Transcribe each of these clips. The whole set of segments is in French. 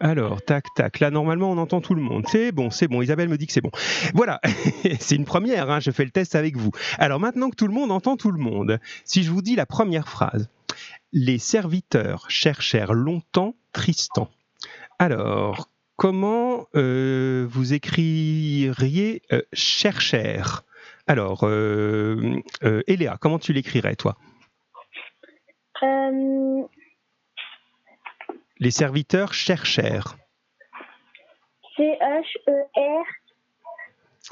Alors, tac, tac. Là, normalement, on entend tout le monde. C'est bon, c'est bon. Isabelle me dit que c'est bon. Voilà, c'est une première. hein, Je fais le test avec vous. Alors, maintenant que tout le monde entend tout le monde, si je vous dis la première phrase. Les serviteurs cherchèrent longtemps Tristan. Alors, comment euh, vous écririez euh, Alors, euh, euh, Eléa, comment tu l'écrirais, toi? Les serviteurs cherchèrent. C-H-E-R,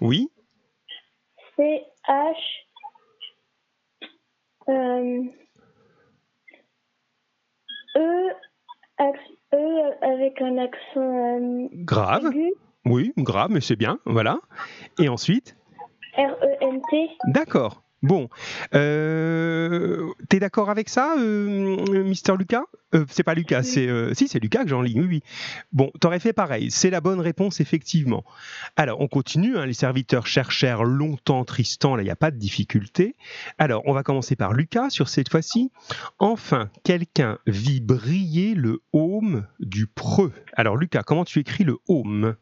Oui C-H. Euh, e, e avec un accent euh, Grave. aigu. Oui, grave, mais c'est bien. Voilà. Et ensuite? R-E-N-T. D'accord. Bon, euh, t'es d'accord avec ça, euh, Mister Lucas? Euh, C'est pas Lucas, c'est euh, si c'est Lucas que j'en lis. Oui, oui. Bon, t'aurais fait pareil. C'est la bonne réponse effectivement. Alors, on continue. hein, les serviteurs cherchèrent longtemps Tristan. Là, il n'y a pas de difficulté. Alors, on va commencer par Lucas sur cette fois-ci. Enfin, quelqu'un vit briller le haume du preux. Alors, Lucas, comment tu écris le haume?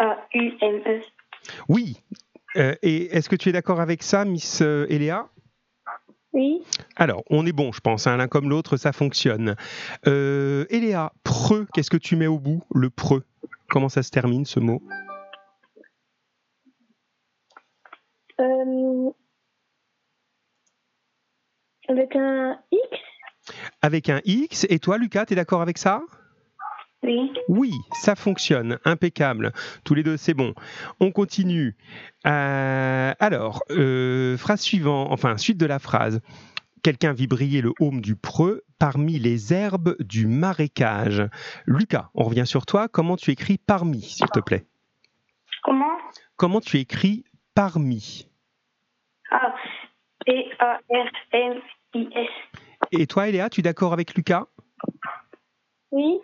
H-E-A-U-M-E. Oui. Euh, et est-ce que tu es d'accord avec ça, Miss euh, Eléa? Oui. Alors, on est bon, je pense. hein, L'un comme l'autre, ça fonctionne. Euh, Eléa, preux, qu'est-ce que tu mets au bout Le preux? Comment ça se termine, ce mot? Euh, avec un X? Avec un X. Et toi, Lucas, tu es d'accord avec ça? Oui. Oui, ça fonctionne. Impeccable. Tous les deux, c'est bon. On continue. Euh, alors, euh, phrase suivante, enfin, suite de la phrase. Quelqu'un vit briller le haume du preux parmi les herbes du marécage. Lucas, on revient sur toi. Comment tu écris parmi, s'il te plaît? Comment? Comment tu écris parmi? Ah, P-A-R-M-I-S. Et toi, Eléa, tu es d'accord avec Lucas? Oui.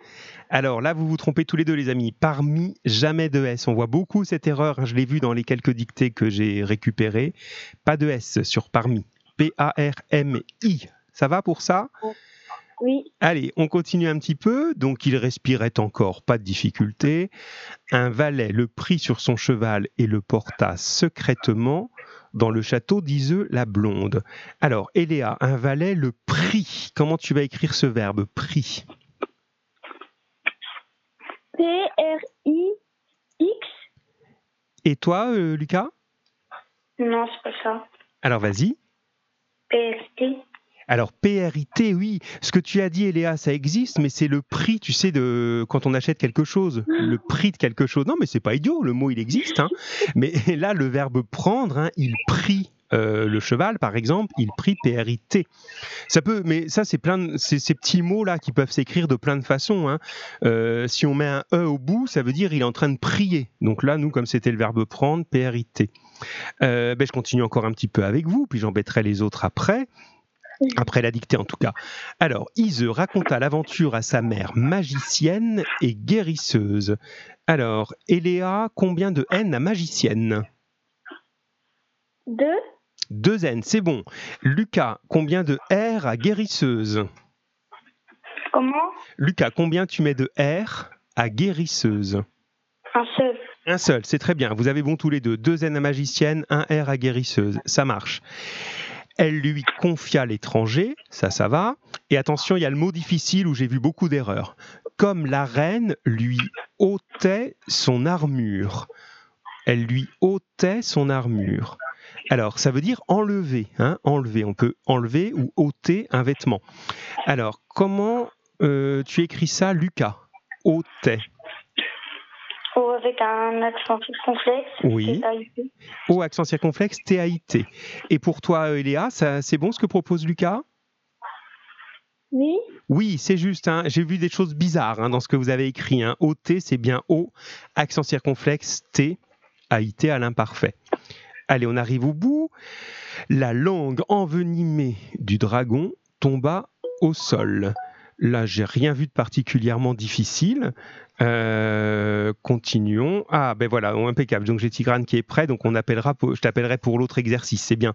Alors là, vous vous trompez tous les deux, les amis. Parmi, jamais de S. On voit beaucoup cette erreur. Je l'ai vu dans les quelques dictées que j'ai récupérées. Pas de S sur parmi. P-A-R-M-I. Ça va pour ça? Oui. Allez, on continue un petit peu. Donc, il respirait encore, pas de difficulté. Un valet le prit sur son cheval et le porta secrètement dans le château d'Iseux la Blonde. Alors, Eléa, un valet le prit. Comment tu vas écrire ce verbe prit P-R-I-X. Et toi, euh, Lucas? Non, c'est pas ça. Alors, vas-y. P-R-T. Alors PRIT, oui, ce que tu as dit, Eléa, ça existe, mais c'est le prix, tu sais, de quand on achète quelque chose, le prix de quelque chose. Non, mais c'est pas idiot, le mot il existe. hein. Mais là, le verbe prendre, hein, il prit euh, le cheval, par exemple, il prit PRIT. Ça peut, mais ça, c'est plein, de, ces petits mots là qui peuvent s'écrire de plein de façons. hein. Euh, si on met un e au bout, ça veut dire il est en train de prier. Donc là, nous, comme c'était le verbe prendre, PRIT. Euh, ben, je continue encore un petit peu avec vous, puis j'embêterai les autres après. Après la dictée en tout cas. Alors, Ise raconta l'aventure à sa mère magicienne et guérisseuse. Alors, Eléa, combien de N à magicienne? Deux. Deux N, c'est bon. Lucas, combien de R à guérisseuse Comment Lucas, combien tu mets de R à guérisseuse Un seul. Un seul, c'est très bien. Vous avez bon tous les deux. Deux N à magicienne, un R à guérisseuse. Ça marche. Elle lui confia l'étranger, ça, ça va. Et attention, il y a le mot difficile où j'ai vu beaucoup d'erreurs. Comme la reine lui ôtait son armure. Elle lui ôtait son armure. Alors, ça veut dire enlever, hein, enlever. On peut enlever ou ôter un vêtement. Alors, comment euh, tu écris ça, Lucas? Ôtait. Oh, avec un accent complexe. Oui. T-A-I-P. O accent circonflexe, T-A-I-T. Et pour toi, Eléa, c'est bon ce que propose Lucas? Oui. Oui, c'est juste. hein. J'ai vu des choses bizarres hein, dans ce que vous avez écrit. O-T, c'est bien O, accent circonflexe, T, A-I-T à l'imparfait. Allez, on arrive au bout. La langue envenimée du dragon tomba au sol. Là, j'ai rien vu de particulièrement difficile. Euh, continuons. Ah, ben voilà, impeccable. Donc j'ai Tigrane qui est prêt, donc on appellera, je t'appellerai pour l'autre exercice, c'est bien.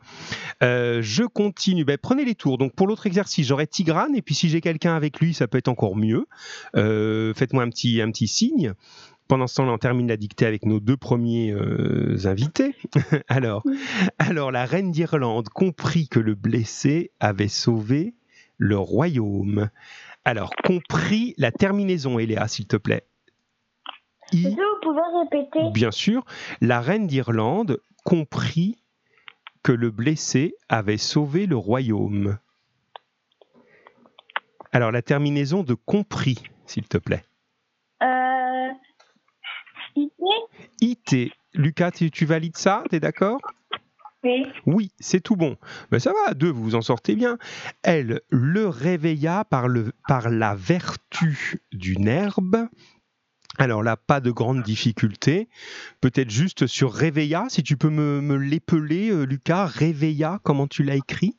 Euh, je continue. Ben, prenez les tours. Donc pour l'autre exercice, j'aurai Tigrane, et puis si j'ai quelqu'un avec lui, ça peut être encore mieux. Euh, faites-moi un petit, un petit signe. Pendant ce temps-là, on termine la dictée avec nos deux premiers invités. alors, alors, la reine d'Irlande comprit que le blessé avait sauvé le royaume. Alors, compris la terminaison, Eléa, s'il te plaît. Vous pouvez répéter? Bien sûr. La reine d'Irlande comprit que le blessé avait sauvé le royaume. Alors, la terminaison de compris, s'il te plaît. Euh. IT Lucas, tu, tu valides ça? T'es d'accord? Oui. Oui, c'est tout bon. Mais ça va, deux, vous vous en sortez bien. Elle le réveilla par, le, par la vertu d'une herbe alors là, pas de grande difficulté. Peut-être juste sur Réveilla, si tu peux me, me l'épeler, euh, Lucas. Réveilla, comment tu l'as écrit?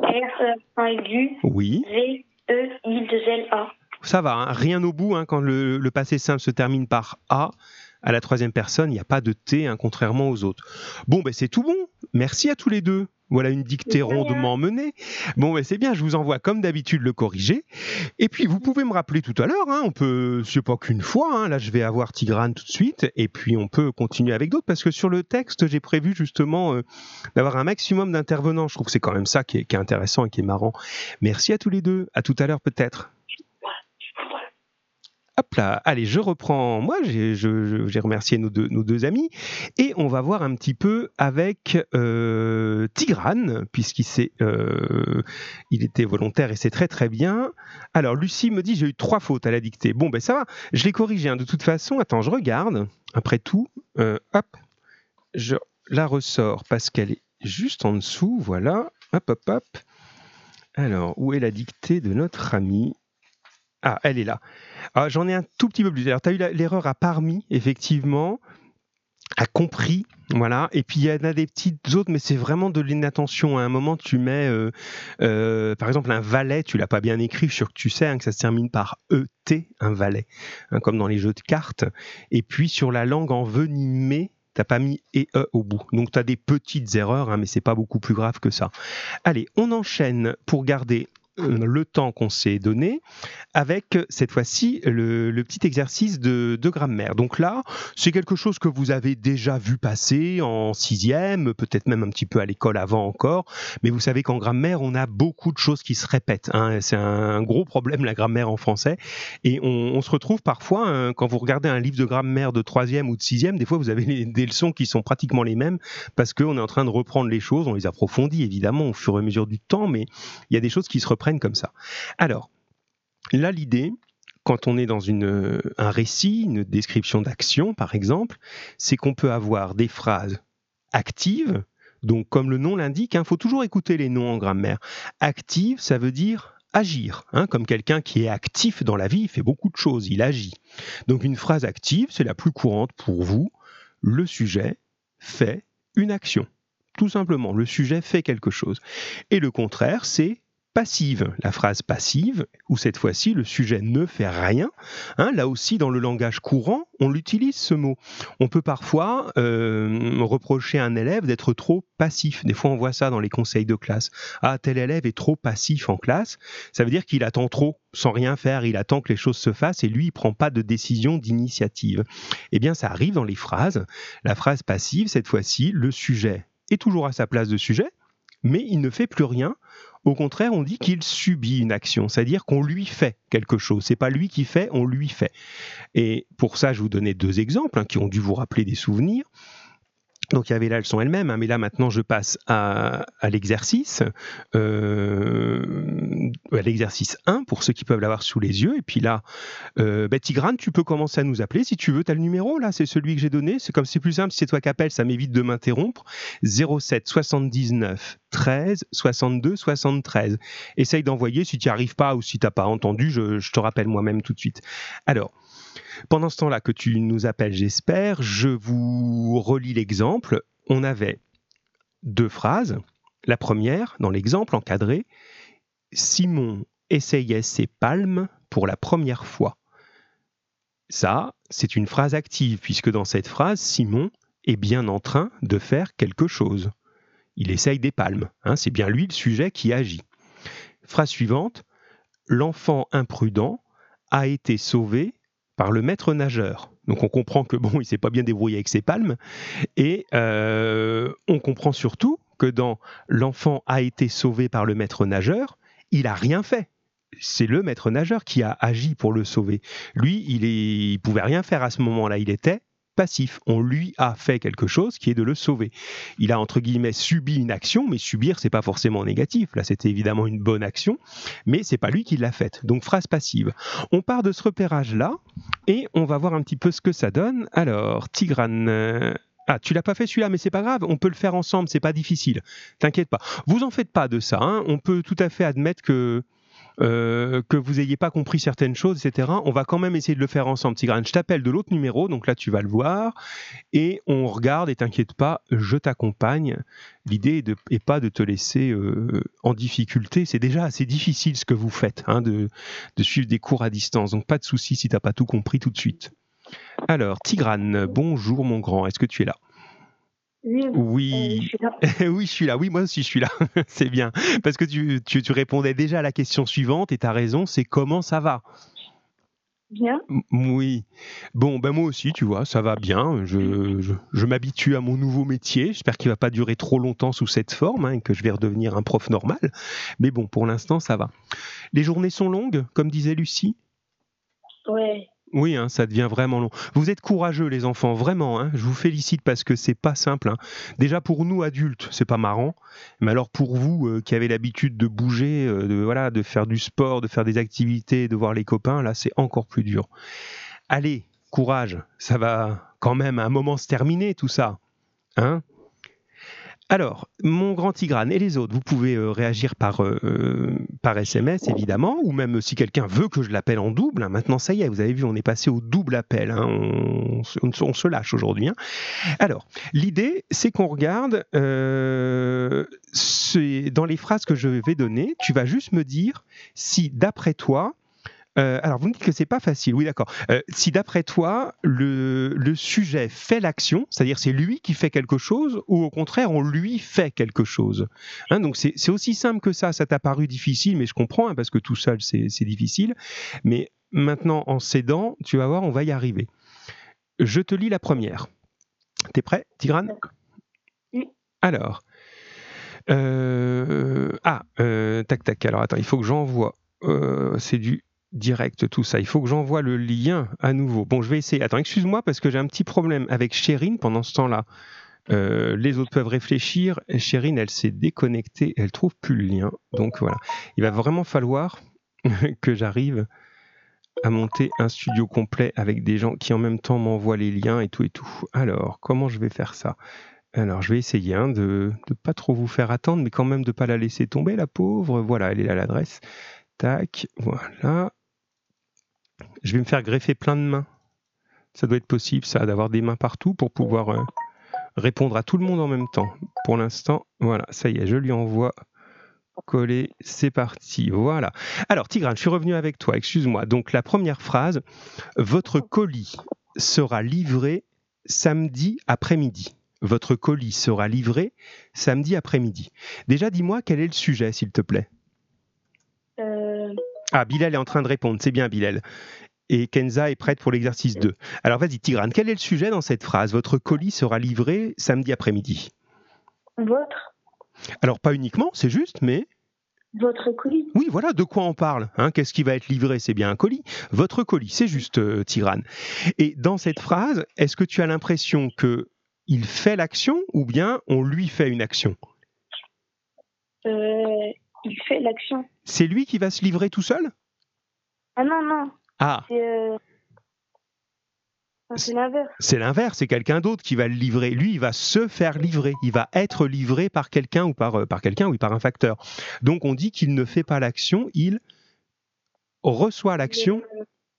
R-A-U. Oui. V-E-I-L-A. Ça va, hein. rien au bout. Hein, quand le, le, passé simple se termine par A, à la troisième personne, il n'y a pas de T, hein, contrairement aux autres. Bon, ben c'est tout bon. Merci à tous les deux. Voilà une dictée rondement menée. Bon, ben c'est bien, je vous envoie comme d'habitude le corriger. Et puis, vous pouvez me rappeler tout à l'heure, hein, on peut, c'est pas qu'une fois, hein, là je vais avoir Tigrane tout de suite, et puis on peut continuer avec d'autres, parce que sur le texte, j'ai prévu justement euh, d'avoir un maximum d'intervenants. Je trouve que c'est quand même ça qui est, qui est intéressant et qui est marrant. Merci à tous les deux, à tout à l'heure peut-être. Hop là, allez, je reprends. Moi, j'ai remercié nos deux, amis et on va voir un petit peu avec euh, Tigrane, puisqu'il euh, il était volontaire et c'est très très bien. Alors, Lucie me dit j'ai eu trois fautes à la dictée. Bon, ben ça va, je l'ai corrigé. Hein. De toute façon, attends, je regarde. Après tout, euh, hop, je la ressors parce qu'elle est juste en dessous. Voilà, hop, hop, hop. Alors, où est la dictée de notre ami? Ah, elle est là. Ah, J'en ai un tout petit peu plus. Alors, tu as eu l'erreur à parmi, effectivement, a compris, voilà. Et puis il y en a des petites autres, mais c'est vraiment de l'inattention. À un moment, tu mets, euh, euh, par exemple, un valet, tu l'as pas bien écrit. Je suis sûr que tu sais hein, que ça se termine par ET, un valet, hein, comme dans les jeux de cartes. Et puis sur la langue envenimée, t'as pas mis et e au bout. Donc tu as des petites erreurs, hein, mais c'est pas beaucoup plus grave que ça. Allez, on enchaîne pour garder le temps qu'on s'est donné avec cette fois-ci le, petit exercice de, de, grammaire. Donc là, c'est quelque chose que vous avez déjà vu passer en sixième, peut-être même un petit peu à l'école avant encore, mais vous savez qu'en grammaire, on a beaucoup de choses qui se répètent. Hein. C'est un gros problème la grammaire en français, et on, se retrouve parfois, hein, quand vous regardez un livre de grammaire de troisième ou de sixième, des fois vous avez des leçons qui sont pratiquement les mêmes, parce qu'on est en train de reprendre les choses, on les approfondit évidemment au fur et à mesure du temps, mais il y a des choses qui se reprennent comme ça. Alors, là, l'idée, quand on est dans une, un récit, une description d'action, par exemple, c'est qu'on peut avoir des phrases actives. Donc, comme le nom l'indique, il hein, faut toujours écouter les noms en grammaire. Active, ça veut dire agir, hein, comme quelqu'un qui est actif dans la vie, il fait beaucoup de choses, il agit. Donc, une phrase active, c'est la plus courante pour vous. Le sujet fait une action. Tout simplement, le sujet fait quelque chose. Et le contraire, c'est passive. La phrase passive, où cette fois-ci le sujet ne fait rien. Hein, là aussi, dans le langage courant, on l'utilise ce mot. On peut parfois euh, reprocher à un élève d'être trop passif. Des fois, on voit ça dans les conseils de classe. Ah, tel élève est trop passif en classe. Ça veut dire qu'il attend trop, sans rien faire. Il attend que les choses se fassent et lui, il prend pas de décision, d'initiative. Eh bien, ça arrive dans les phrases. La phrase passive, cette fois-ci, le sujet est toujours à sa place de sujet, mais il ne fait plus rien au contraire, on dit qu'il subit une action, c'est-à-dire qu'on lui fait quelque chose. C'est pas lui qui fait, on lui fait. Et pour ça, je vous donnais deux exemples hein, qui ont dû vous rappeler des souvenirs. Donc il y avait la leçon elle-même, hein, mais là maintenant je passe à, l'exercice, euh, à l'exercice 1 pour ceux qui peuvent l'avoir sous les yeux. Et puis là, euh, bah, Tigrane, tu peux commencer à nous appeler si tu veux. Tu as le numéro là, c'est celui que j'ai donné. C'est comme c'est plus simple, si c'est toi qui appelles, ça m'évite de m'interrompre. 07 79 13 62 73. Essaye d'envoyer si tu n'y arrives pas ou si tu n'as pas entendu, je, je te rappelle moi-même tout de suite. Alors, pendant ce temps-là que tu nous appelles, j'espère, je vous relis l'exemple. On avait deux phrases. La première, dans l'exemple encadré, Simon essayait ses palmes pour la première fois. Ça, c'est une phrase active, puisque dans cette phrase, Simon est bien en train de faire quelque chose. Il essaye des palmes. Hein, c'est bien lui le sujet qui agit. Phrase suivante. L'enfant imprudent a été sauvé par le maître nageur. Donc on comprend que bon, il s'est pas bien débrouillé avec ses palmes, et euh, on comprend surtout que dans l'enfant a été sauvé par le maître nageur, il a rien fait. C'est le maître nageur qui a agi pour le sauver. Lui, il, est, il pouvait rien faire à ce moment-là. Il était passif. On lui a fait quelque chose qui est de le sauver. Il a entre guillemets subi une action, mais subir c'est pas forcément négatif. Là, c'était évidemment une bonne action, mais c'est pas lui qui l'a faite. Donc phrase passive. On part de ce repérage là et on va voir un petit peu ce que ça donne. Alors, Tigrane. Euh, ah, tu l'as pas fait celui-là, mais c'est pas grave, on peut le faire ensemble, c'est pas difficile. T'inquiète pas. Vous en faites pas de ça. Hein. On peut tout à fait admettre que euh, que vous n'ayez pas compris certaines choses, etc. On va quand même essayer de le faire ensemble, Tigrane. Je t'appelle de l'autre numéro, donc là tu vas le voir, et on regarde, et t'inquiète pas, je t'accompagne. L'idée n'est pas de te laisser euh, en difficulté, c'est déjà assez difficile ce que vous faites, hein, de, suivre des cours à distance, donc pas de souci si tu n'as pas tout compris tout de suite. Alors, Tigrane, bonjour mon grand, est-ce que tu es là? Oui, euh, oui, je suis là. Oui, moi aussi, je suis là. c'est bien. Parce que tu, tu, répondais déjà à la question suivante et tu as raison, c'est comment ça va? Bien. Oui. Bon, ben moi aussi, tu vois, ça va bien. Je, je, m'habitue à mon nouveau métier. J'espère qu'il va pas durer trop longtemps sous cette forme hein, et que je vais redevenir un prof normal. Mais bon, pour l'instant, ça va. Les journées sont longues, comme disait Lucie? Ouais. Oui, hein, ça devient vraiment long. Vous êtes courageux, les enfants, vraiment. Hein. je vous félicite parce que c'est pas simple. Hein. Déjà pour nous adultes, c'est pas marrant. Mais alors pour vous euh, qui avez l'habitude de bouger, euh, de voilà, de faire du sport, de faire des activités, de voir les copains, là, c'est encore plus dur. Allez, courage. Ça va quand même à un moment se terminer tout ça. Hein alors, mon grand Tigrane et les autres, vous pouvez euh, réagir par, euh, par SMS, évidemment, ou même si quelqu'un veut que je l'appelle en double. Hein. maintenant, ça y est, vous avez vu, on est passé au double appel. Hein. on, se lâche aujourd'hui. Hein. Alors, l'idée, c'est qu'on regarde euh, dans les phrases que je vais donner, tu vas juste me dire si, d'après toi, euh, alors, vous me dites que c'est pas facile. Oui, d'accord. Euh, si d'après toi, le, sujet fait l'action, c'est-à-dire c'est lui qui fait quelque chose, ou au contraire, on lui fait quelque chose. Hein, donc, c'est aussi simple que ça. Ça t'a paru difficile, mais je comprends, hein, parce que tout seul, c'est difficile. Mais maintenant, en s'aidant, tu vas voir, on va y arriver. Je te lis la première. T'es prêt, Tigrane? Oui. Alors. Euh, ah, tac, tac. Alors, attends, il faut que j'envoie. c'est du direct tout ça. Il faut que j'envoie le lien à nouveau. Bon, je vais essayer. Attends, excuse-moi parce que j'ai un petit problème avec Chérine pendant ce temps-là. Euh, les autres peuvent réfléchir. Chérine, elle s'est déconnectée, elle trouve plus le lien. Donc voilà, il va vraiment falloir que j'arrive à monter un studio complet avec des gens qui en même temps m'envoient les liens et tout et tout. Alors, comment je vais faire ça? Alors, je vais essayer hein, de ne pas trop vous faire attendre, mais quand même de ne pas la laisser tomber, la pauvre. Voilà, elle est là l'adresse. Tac, voilà. Je vais me faire greffer plein de mains. Ça doit être possible, ça, d'avoir des mains partout pour pouvoir euh, répondre à tout le monde en même temps. Pour l'instant, voilà, ça y est, je lui envoie coller, c'est parti. Voilà. Alors, Tigrane, je suis revenu avec toi, excuse-moi. Donc, la première phrase, votre colis sera livré samedi après-midi. Votre colis sera livré samedi après-midi. Déjà, dis-moi quel est le sujet, s'il te plaît? Ah, Bilal est en train de répondre, c'est bien Bilal. Et Kenza est prête pour l'exercice 2. Alors vas-y Tigrane, quel est le sujet dans cette phrase? Votre colis sera livré samedi après-midi. Votre? Alors pas uniquement, c'est juste, mais... Votre colis? Oui, voilà, de quoi on parle hein Qu'est-ce qui va être livré? C'est bien un colis. Votre colis, c'est juste euh, Tigrane. Et dans cette phrase, est-ce que tu as l'impression que il fait l'action ou bien on lui fait une action? Euh, il fait l'action. C'est lui qui va se livrer tout seul? Ah non, non. Ah. Euh, c'est l'inverse. C'est l'inverse, c'est quelqu'un d'autre qui va le livrer. Lui, il va se faire livrer. Il va être livré par quelqu'un ou par, euh, par quelqu'un ou par un facteur. Donc on dit qu'il ne fait pas l'action, il reçoit l'action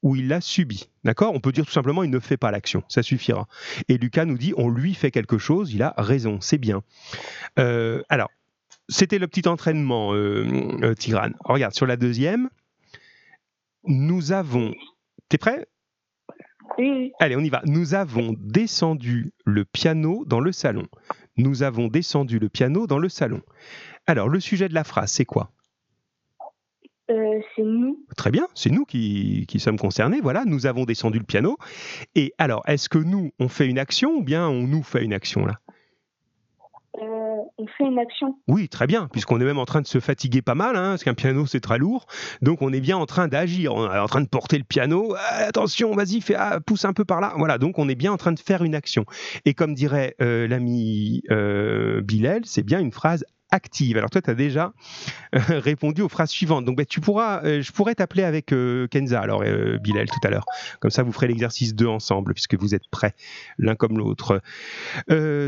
ou il l'a subi. D'accord? On peut dire tout simplement il ne fait pas l'action, ça suffira. Et Lucas nous dit on lui fait quelque chose, il a raison, c'est bien. Euh, alors, c'était le petit entraînement, euh, euh, Tigrane. Regarde, sur la deuxième, nous avons. T'es prêt? Oui, oui. Allez, on y va. Nous avons descendu le piano dans le salon. Nous avons descendu le piano dans le salon. Alors, le sujet de la phrase, c'est quoi? Euh, c'est nous. Très bien, c'est nous qui, qui sommes concernés. Voilà, nous avons descendu le piano. Et alors, est-ce que nous, on fait une action ou bien on nous fait une action là? Euh, on fait une action. Oui, très bien, puisqu'on est même en train de se fatiguer pas mal, hein, parce qu'un piano c'est très lourd. Donc on est bien en train d'agir, on est en train de porter le piano. Ah, attention, vas-y, fais, ah, pousse un peu par là. Voilà, donc on est bien en train de faire une action. Et comme dirait euh, l'ami euh, c'est bien une phrase active. Alors toi, tu as déjà euh, répondu aux phrases suivantes. Donc ben, tu pourras, euh, je pourrais t'appeler avec euh, Kenza, alors Bilal tout à l'heure. Comme ça, vous ferez l'exercice 2 ensemble, puisque vous êtes prêts l'un comme l'autre.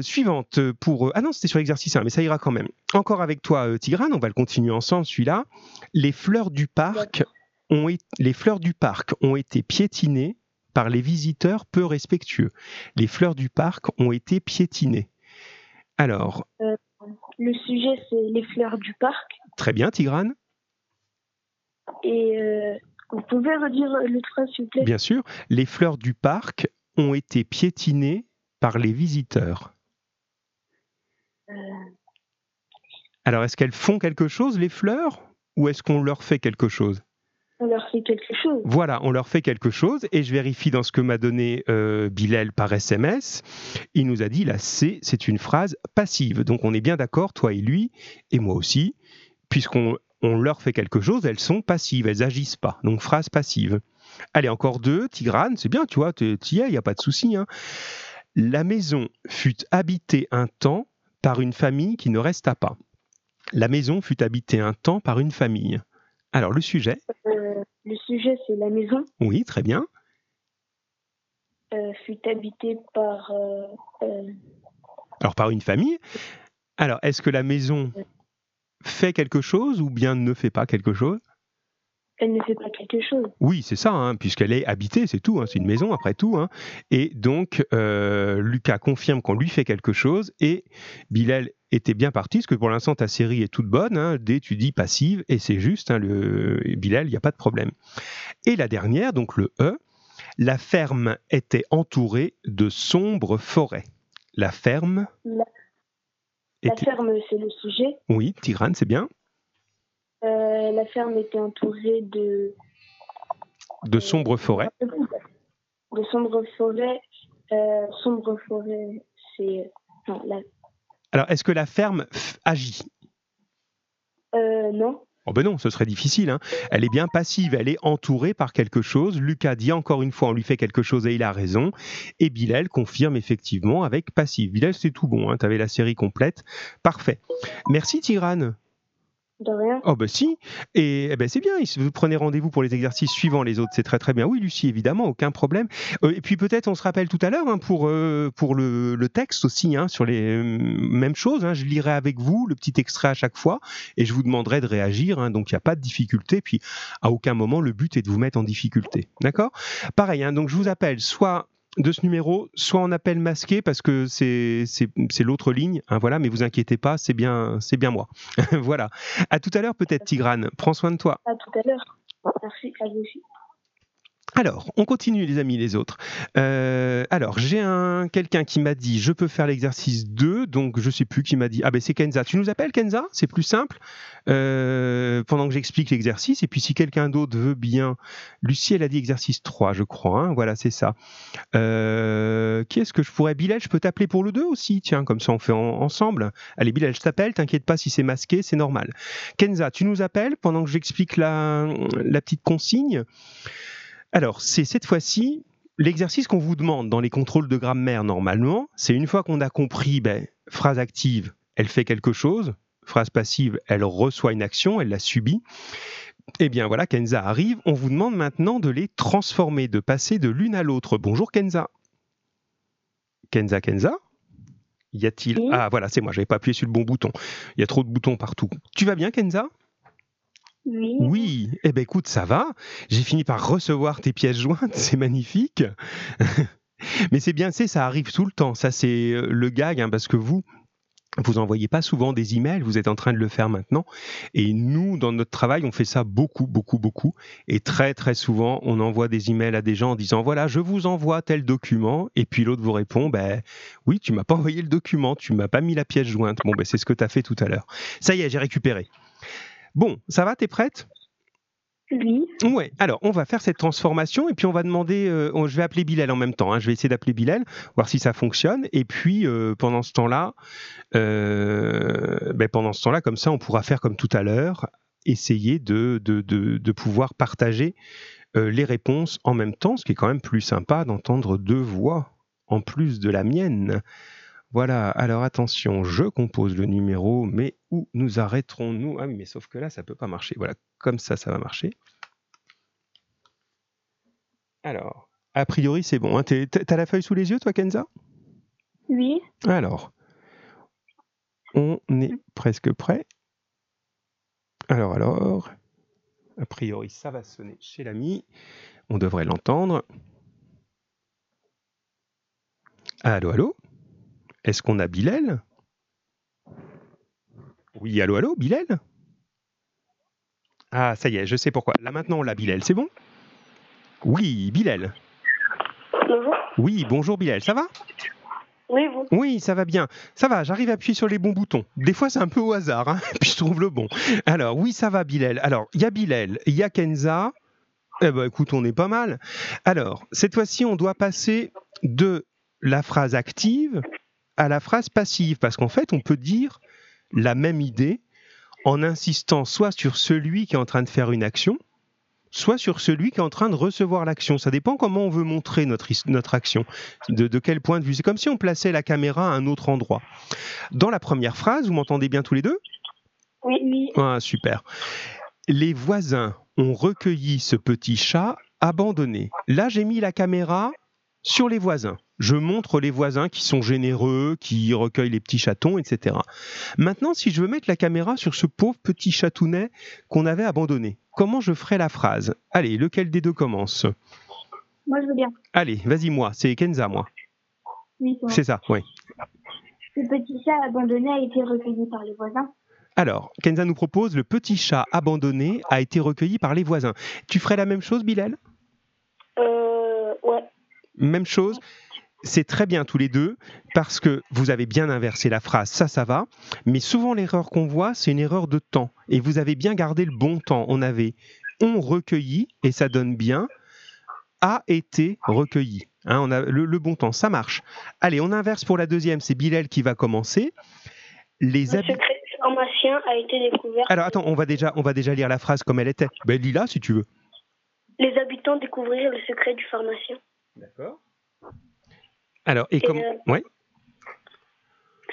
Suivante pour... Ah non, c'était sur l'exercice 1, mais ça ira quand même. Encore avec toi, Tigrane, on va le continuer ensemble, celui-là. Les fleurs du parc ont, les fleurs du parc ont été piétinées par les visiteurs peu respectueux. Les fleurs du parc ont été piétinées. Alors, Le sujet, c'est les fleurs du parc. très bien, Tigrane. Et euh, vous pouvez redire l'autre phrase, s'il vous plaît? Bien sûr, les fleurs du parc ont été piétinées par les visiteurs. Euh, Alors, est-ce qu'elles font quelque chose, les fleurs, ou est-ce qu'on leur fait quelque chose? On leur fait quelque chose. Voilà, on leur fait quelque chose, et je vérifie dans ce que m'a donné euh, Bilal par SMS. Il nous a dit, la C, c'est une phrase passive. Donc, on est bien d'accord, toi et lui, et moi aussi, puisqu'on on leur fait quelque chose, elles sont passives, elles agissent pas. Donc, phrase passive. Allez, encore deux. Tigrane, c'est bien, tu vois, tu y es, il n'y a pas de souci. hein. La maison fut habitée un temps par une famille qui ne resta pas. La maison fut habitée un temps par une famille. Alors, le sujet, Euh, le sujet, c'est la maison oui, très bien. euh, fut habitée par. euh, Alors, par une famille. Alors, est-ce que la maison fait quelque chose ou bien ne fait pas quelque chose? Elle ne fait pas quelque chose. Oui, c'est ça, hein, puisqu'elle est habitée, c'est tout. hein, c'est une maison après tout. hein. Et donc, euh, Lucas confirme qu'on lui fait quelque chose et Bilal était bien parti, parce que pour l'instant, ta série est toute bonne. Hein, D, tu dis passive, et c'est juste, le, Bilal, il n'y a pas de problème. Et la dernière, donc le E, la ferme était entourée de sombres forêts. La ferme. La- La était- ferme, c'est le sujet. Oui, Tigrane, c'est bien. Euh, la ferme était entourée de. De sombres forêts. De sombres forêts. Euh, sombres forêts, c'est. Non, la- Alors, est-ce que la ferme agit? Euh, non. Oh ben non, ce serait difficile. hein. Elle est bien passive, elle est entourée par quelque chose. Lucas dit encore une fois, on lui fait quelque chose et il a raison. Et Bilal confirme effectivement avec passive. Bilal, c'est tout bon, tu avais la série complète. Parfait. Merci Tirane. De rien. Oh ben si, et eh ben c'est bien, vous prenez rendez-vous pour les exercices suivants les autres, c'est très très bien. Oui Lucie, évidemment, aucun problème. Euh, et puis peut-être on se rappelle tout à l'heure hein, pour, euh, pour le, le texte aussi, hein, sur les euh, mêmes choses. hein. je lirai avec vous le petit extrait à chaque fois et je vous demanderai de réagir, donc il n'y a pas de difficulté. Puis à aucun moment le but est de vous mettre en difficulté. D'accord? Pareil, donc je vous appelle soit de ce numéro, soit en appel masqué parce que c'est l'autre ligne, hein, voilà. Mais vous inquiétez pas, c'est bien c'est bien moi. voilà. À tout à l'heure peut-être Tigrane. Prends soin de toi. À tout à l'heure. Merci à vous aussi. Alors, on continue les amis, les autres. Euh, alors, j'ai un quelqu'un qui m'a dit je peux faire l'exercice 2, donc je sais plus qui m'a dit. Ah ben c'est Kenza. Tu nous appelles Kenza? C'est plus simple. Euh, pendant que j'explique l'exercice. Et puis si quelqu'un d'autre veut bien. Lucie, elle a dit exercice 3, je crois. hein. Voilà, c'est ça. Euh, qui est-ce que je pourrais Bilal, je peux t'appeler pour le 2 aussi? Tiens, comme ça on fait en- ensemble. Allez, Bilal, je t'appelle. T'inquiète pas si c'est masqué, c'est normal. Kenza, tu nous appelles pendant que j'explique la petite consigne? Alors, c'est cette fois-ci l'exercice qu'on vous demande dans les contrôles de grammaire normalement. C'est une fois qu'on a compris, ben, phrase active, elle fait quelque chose. Phrase passive, elle reçoit une action, elle la subit. Eh bien voilà, Kenza arrive. On vous demande maintenant de les transformer, de passer de l'une à l'autre. Bonjour Kenza. Kenza, Kenza? Y a-t-il? Oui. Ah voilà, c'est moi, j'avais pas appuyé sur le bon bouton. Il y a trop de boutons partout. Tu vas bien Kenza? Oui. oui, eh ben écoute, ça va. J'ai fini par recevoir tes pièces jointes, c'est magnifique. Mais c'est bien, c'est ça arrive tout le temps. Ça, c'est euh, le gag, hein, parce que vous, vous envoyez pas souvent des emails, vous êtes en train de le faire maintenant. Et nous, dans notre travail, on fait ça beaucoup, beaucoup, beaucoup. Et très, très souvent, on envoie des emails à des gens en disant voilà, je vous envoie tel document. Et puis l'autre vous répond ben oui, tu m'as pas envoyé le document, tu m'as pas mis la pièce jointe. Bon, ben c'est ce que tu as fait tout à l'heure. Ça y est, j'ai récupéré. Bon, ça va, t'es prête? Oui. Ouais, alors on va faire cette transformation et puis on va demander, euh, on- je vais appeler Bilal en même temps, hein. je vais essayer d'appeler Bilal, voir si ça fonctionne. Et puis euh, pendant ce temps-là, euh, ben, pendant ce temps-là, comme ça, on pourra faire comme tout à l'heure, essayer de, de, de, de pouvoir partager les réponses en même temps, ce qui est quand même plus sympa d'entendre deux voix en plus de la mienne. Voilà, alors attention, je compose le numéro, mais où nous arrêterons-nous? Ah oui, mais sauf que là, ça peut pas marcher. Voilà, comme ça, ça va marcher. Alors, a priori, c'est bon. hein. T'as la feuille sous les yeux, toi, Kenza? Oui. Alors, on est presque prêt. Alors, alors, a priori, ça va sonner chez l'ami. On devrait l'entendre. Allô, allô? Est-ce qu'on a Bilal? Oui, allô, allô, Bilal? Ah, ça y est, je sais pourquoi. Là, maintenant, on l'a, Bilal, c'est bon? Oui, Bilal. Bonjour. Oui, bonjour, Bilal, ça va? Oui, vous. Oui, ça va bien. Ça va, j'arrive à appuyer sur les bons boutons. Des fois, c'est un peu au hasard, hein, puis je trouve le bon. Alors, oui, ça va, Bilal. Alors, il y a Bilal, il y a Kenza. Eh ben, écoute, on est pas mal. Alors, cette fois-ci, on doit passer de la phrase active à la phrase passive, parce qu'en fait, on peut dire la même idée en insistant soit sur celui qui est en train de faire une action, soit sur celui qui est en train de recevoir l'action. Ça dépend comment on veut montrer notre, notre action, de, de quel point de vue. C'est comme si on plaçait la caméra à un autre endroit. Dans la première phrase, vous m'entendez bien tous les deux? Oui. Oui. ah, Super. Les voisins ont recueilli ce petit chat abandonné. Là, j'ai mis la caméra sur les voisins. Je montre les voisins qui sont généreux, qui recueillent les petits chatons, etc. Maintenant, si je veux mettre la caméra sur ce pauvre petit chatounet qu'on avait abandonné, comment je ferai la phrase? Allez, lequel des deux commence? Moi, je veux bien. Allez, vas-y, moi, c'est Kenza, moi. Oui, c'est ça, oui. Le petit chat abandonné a été recueilli par les voisins. Alors, Kenza nous propose le petit chat abandonné a été recueilli par les voisins. Tu ferais la même chose, Bilal? Euh. Ouais. Même chose? C'est très bien tous les deux parce que vous avez bien inversé la phrase, ça, ça va. Mais souvent, l'erreur qu'on voit, c'est une erreur de temps. Et vous avez bien gardé le bon temps. On avait on recueilli, et ça donne bien, a été recueilli. Hein, on a le, le bon temps, ça marche. Allez, on inverse pour la deuxième, c'est Bilal qui va commencer. Les Le habitants. secret du pharmacien a été découvert. Alors attends, on va déjà, on va déjà lire la phrase comme elle était. Ben lis-la si tu veux. Les habitants découvrirent le secret du pharmacien. D'accord. Alors et Et, comment euh, Ouais.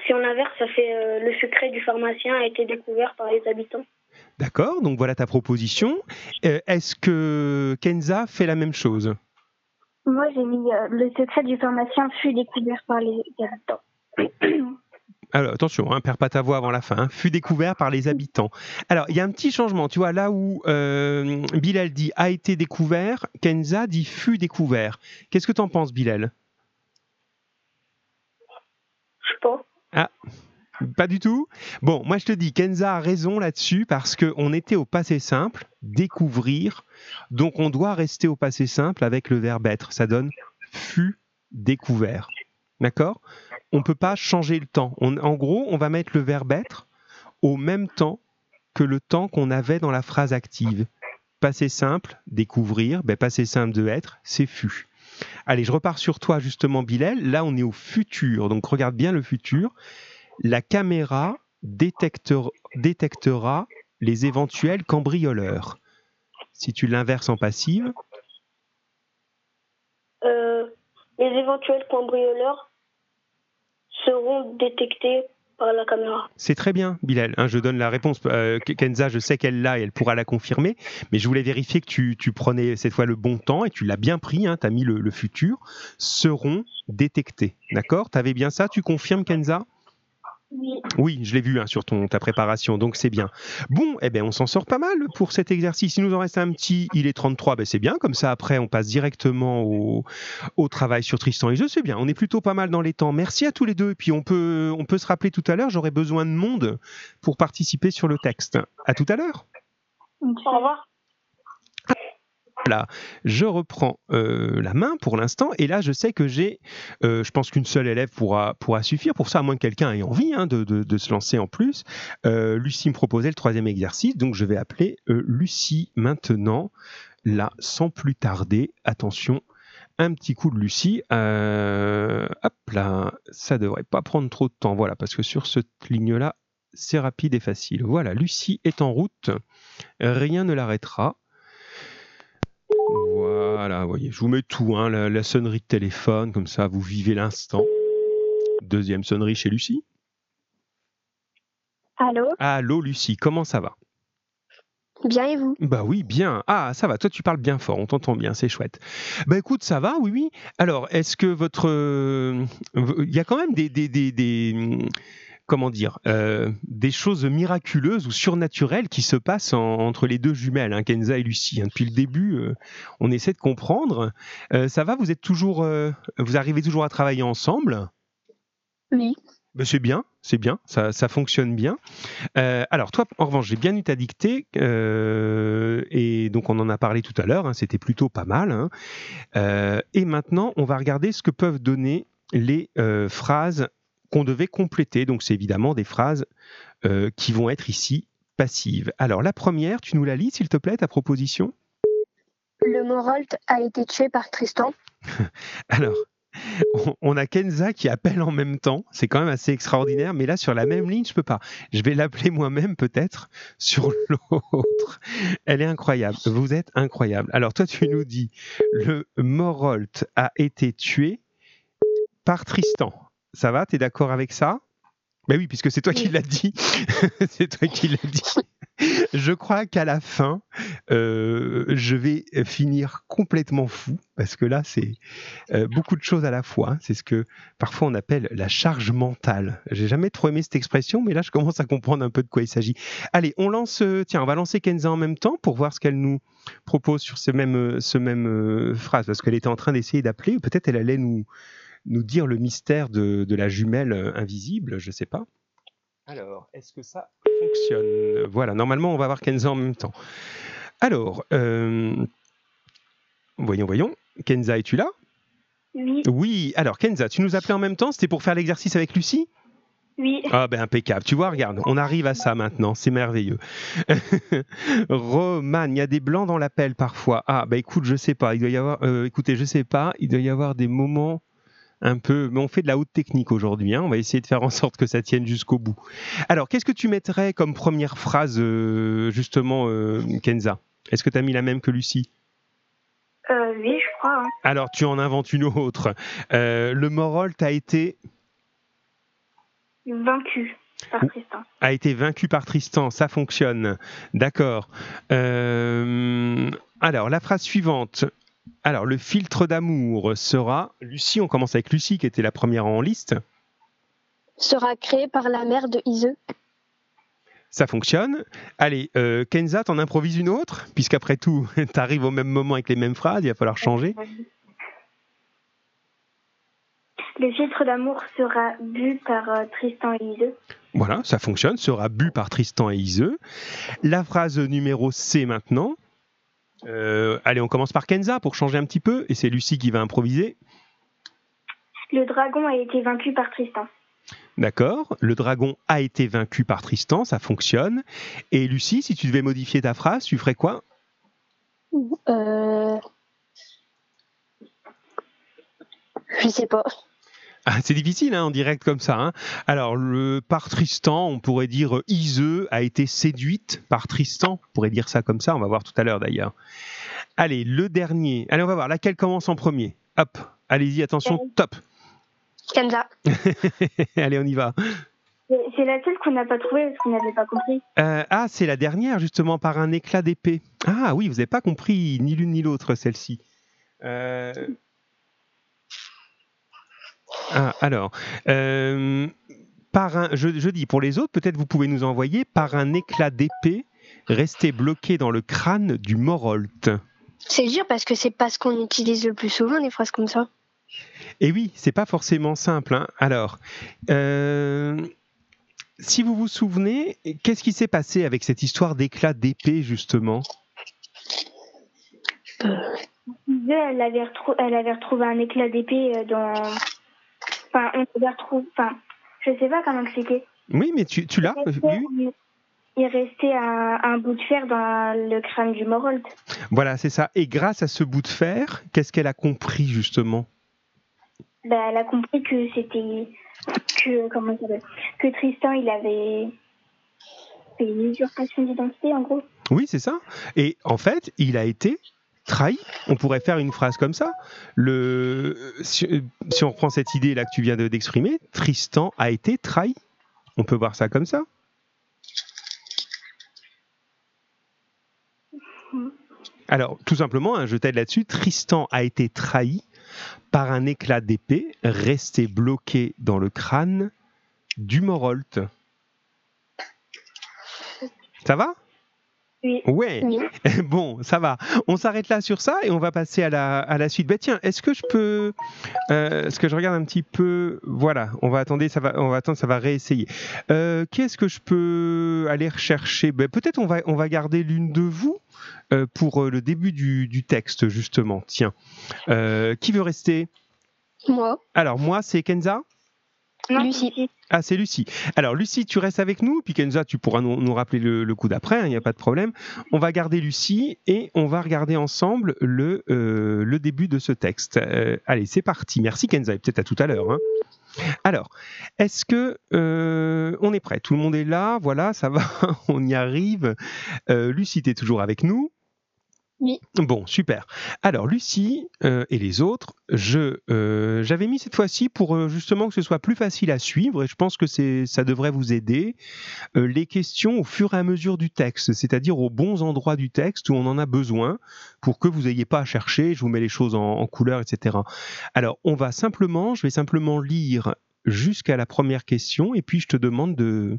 Si on inverse, ça fait euh, le secret du pharmacien a été découvert par les habitants. D'accord. Donc voilà ta proposition. Euh, Est-ce que Kenza fait la même chose? Moi, j'ai mis euh, le secret du pharmacien fut découvert par les habitants. Alors attention, hein, perds pas ta voix avant la fin. hein. Fut découvert par les habitants. Alors il y a un petit changement. Tu vois là où euh, Bilal dit a été découvert, Kenza dit fut découvert. Qu'est-ce que t'en penses, Bilal? Pas. Pas du tout. Bon, moi je te dis, Kenza a raison là-dessus parce qu'on était au passé simple, découvrir. Donc on doit rester au passé simple avec le verbe être. Ça donne fut découvert. D'accord? On ne peut pas changer le temps. On- en gros, on va mettre le verbe être au même temps que le temps qu'on avait dans la phrase active. Passé simple, découvrir. Ben, passé simple de être, c'est fut. Allez, je repars sur toi justement, Bilal. Là, on est au futur. Donc regarde bien le futur la caméra détectera les éventuels cambrioleurs. Si tu l'inverses en passive, Euh, les éventuels cambrioleurs seront détectés caméra. c'est très bien, Bilal. hein, je donne la réponse. Euh, Kenza, je sais qu'elle l'a et elle pourra la confirmer, mais je voulais vérifier que tu, tu prenais cette fois le bon temps et tu l'as bien pris. tu as mis le, le futur. Seront détectés. D'accord? Tu avais bien ça? Tu confirmes, Kenza? Oui. Je l'ai vu hein, sur ton, ta préparation, donc c'est bien. Bon, eh ben, on s'en sort pas mal pour cet exercice. Il nous en reste un petit, il est 33, ben, c'est bien. Comme ça, après, on passe directement au, travail sur Tristan et je, c'est bien. On est plutôt pas mal dans les temps. Merci à tous les deux. Puis, on peut, se rappeler tout à l'heure, j'aurai besoin de monde pour participer sur le texte. À tout à l'heure. Au revoir. Je reprends euh, la main pour l'instant et là je sais que j'ai, euh, je pense qu'une seule élève pourra, suffire pour ça, à moins que quelqu'un ait envie hein, de, de- se lancer en plus. Euh, Lucie me proposait le troisième exercice, donc je vais appeler Lucie maintenant, là sans plus tarder. Attention, un petit coup de Lucie. Hop là, ça devrait pas prendre trop de temps, voilà, parce que sur cette ligne-là, c'est rapide et facile. Voilà, Lucie est en route, rien ne l'arrêtera. Voilà, vous voyez, je vous mets tout, hein, la, la sonnerie de téléphone, comme ça vous vivez l'instant. Deuxième sonnerie chez Lucie. Allô? Allô Lucie, comment ça va? Bien et vous? Bah oui, bien. Ah, ça va, toi tu parles bien fort, on t'entend bien, c'est chouette. Bah écoute, ça va, oui, oui. Alors, est-ce que votre... euh, Il y a quand même des... des, des, des, comment dire euh, Des choses miraculeuses ou surnaturelles qui se passent en- entre les deux jumelles, hein, Kenza et Lucie. hein. Depuis le début, euh, on essaie de comprendre. Euh, ça va, vous êtes toujours... vous arrivez toujours à travailler ensemble? Oui. ben, c'est bien, c'est bien, ça, ça fonctionne bien. Euh, alors toi, en revanche, j'ai bien eu ta dictée, euh, et donc on en a parlé tout à l'heure, hein, c'était plutôt pas mal. hein. Euh, et maintenant, on va regarder ce que peuvent donner les phrases qu'on devait compléter. Donc c'est évidemment des phrases euh, qui vont être ici passives. Alors la première, tu nous la lis s'il te plaît, ta proposition? Le Morolt a été tué par Tristan. Alors, on- a Kenza qui appelle en même temps. C'est quand même assez extraordinaire. Mais là, sur la même ligne, je peux pas. Je vais l'appeler moi-même peut-être sur l'autre. Elle est incroyable. Vous êtes incroyable. Alors toi, tu nous dis le Morolt a été tué par Tristan. Ça va? T'es d'accord avec ça? Ben oui, puisque c'est toi qui l'as dit. c'est toi qui l'as dit. Je crois qu'à la fin, euh, je vais finir complètement fou parce que là, c'est euh, beaucoup de choses à la fois. hein. C'est ce que parfois on appelle la charge mentale. J'ai jamais trop aimé cette expression, mais là, je commence à comprendre un peu de quoi il s'agit. Allez, on lance. euh, tiens, on va lancer Kenza en même temps pour voir ce qu'elle nous propose sur ce même, ce même phrase, parce qu'elle était en train d'essayer d'appeler. ou Peut-être elle allait nous nous dire le mystère de, de la jumelle euh, invisible. Je sais pas. Alors, est-ce que ça fonctionne Voilà, normalement, on va avoir Kenza en même temps. Alors, euh, voyons, voyons. Kenza, es-tu là? Oui. Oui, alors Kenza, tu nous appelais en même temps, c'était pour faire l'exercice avec Lucie? Oui. Ah ben impeccable, tu vois, regarde, on arrive à ça maintenant, c'est merveilleux. Roman, il y a des blancs dans l'appel parfois. Ah ben écoute, je sais pas, il doit y avoir, euh, écoutez, je sais pas, il doit y avoir des moments un peu, mais on fait de la haute technique aujourd'hui, hein, on va essayer de faire en sorte que ça tienne jusqu'au bout. Alors, qu'est-ce que tu mettrais comme première phrase, euh, justement, euh, Kenza? Est-ce que tu as mis la même que Lucie? Euh, oui, je crois. hein. Alors, tu en inventes une autre. Le Morolt a été, Vaincu par Tristan. a été vaincu par Tristan, ça fonctionne. D'accord. Alors, la phrase suivante. Alors, le filtre d'amour sera. Lucie, on commence avec Lucie qui était la première en liste. Sera créé par la mère de Iseux. Ça fonctionne. Allez, euh, Kenza, t'en improvises une autre, puisqu'après tout, t'arrives au même moment avec les mêmes phrases, il va falloir changer. Le filtre d'amour sera bu par euh, Tristan et Iseux. Voilà, ça fonctionne, sera bu par Tristan et Iseux. La phrase numéro C maintenant. Euh, allez, on commence par Kenza pour changer un petit peu, et c'est Lucie qui va improviser. Le dragon a été vaincu par Tristan. D'accord, le dragon a été vaincu par Tristan, ça fonctionne. Et Lucie, si tu devais modifier ta phrase, tu ferais quoi? Euh... Je sais pas. Ah, C'est difficile hein, en direct comme ça. hein. Alors, le, par Tristan, on pourrait dire euh, Iseux a été séduite par Tristan. On pourrait dire ça comme ça, on va voir tout à l'heure d'ailleurs. Allez, le dernier. Allez, on va voir laquelle commence en premier? Hop, allez-y, attention, top. Kenza. Allez, on y va. C'est c'est laquelle qu'on n'a pas trouvée parce qu'on n'avait pas compris? Euh, ah, c'est la dernière, justement, par un éclat d'épée. Ah oui, vous n'avez pas compris ni l'une ni l'autre, celle-ci. Euh, Ah, alors, euh, par un, je, je dis pour les autres, peut-être vous pouvez nous envoyer par un éclat d'épée resté bloqué dans le crâne du Morolt. C'est dur parce que c'est pas ce qu'on utilise le plus souvent, des phrases comme ça. Et oui, c'est pas forcément simple. hein. Alors, euh, si vous vous souvenez, qu'est-ce qui s'est passé avec cette histoire d'éclat d'épée justement? Disait, elle avait, retrou- elle avait retrouvé un éclat d'épée euh, dans. Enfin, on avait retrouvé. Enfin, je sais pas comment expliquer. Oui, mais tu, tu l'as vu Il restait un, un bout de fer dans le crâne du Morold. Voilà, c'est ça. Et grâce à ce bout de fer, qu'est-ce qu'elle a compris justement? Ben, elle a compris que c'était. Que. Comment ça Que Tristan, il avait. fait une usurpation d'identité, en gros. Oui, c'est ça. Et en fait, il a été trahi. On pourrait faire une phrase comme ça. Le, si, si on reprend cette idée là que tu viens de- d'exprimer, Tristan a été trahi. On peut voir ça comme ça. Alors, tout simplement, hein, je t'aide là-dessus. Tristan a été trahi par un éclat d'épée resté bloqué dans le crâne du Morolt. Ça va? Oui. Ouais. Oui. Bon, ça va. On s'arrête là sur ça et on va passer à la, à la suite. Bah tiens, est-ce que je peux, euh, est-ce que je regarde un petit peu, voilà, on va attendre, ça va, on va attendre, ça va réessayer. Euh, Qu'est-ce que je peux aller rechercher? Ben, Peut-être on va, on va garder l'une de vous euh, pour le début du, du texte justement. Tiens, qui veut rester? Moi, Alors moi, c'est Kenza? Non, Lucie. Ah, c'est Lucie. Alors, Lucie, tu restes avec nous, puis Kenza, tu pourras nous, nous rappeler le, le coup d'après, il n'y a pas de problème. On va garder Lucie et on va regarder ensemble le, euh, le début de ce texte. Euh, allez, c'est parti. Merci Kenza, et peut-être à tout à l'heure. hein. Alors, est-ce que euh, on est prêt? Tout le monde est là, voilà, ça va, on y arrive. Euh, Lucie, tu es toujours avec nous Bon, super. Alors, Lucie euh, et les autres, je euh, j'avais mis cette fois-ci pour euh, justement que ce soit plus facile à suivre et je pense que ça devrait vous aider. les questions au fur et à mesure du texte, c'est-à-dire aux bons endroits du texte où on en a besoin pour que vous n'ayez pas à chercher. Je vous mets les choses en, en couleur, etc. Alors, on va simplement, je vais simplement lire jusqu'à la première question et puis je te demande de,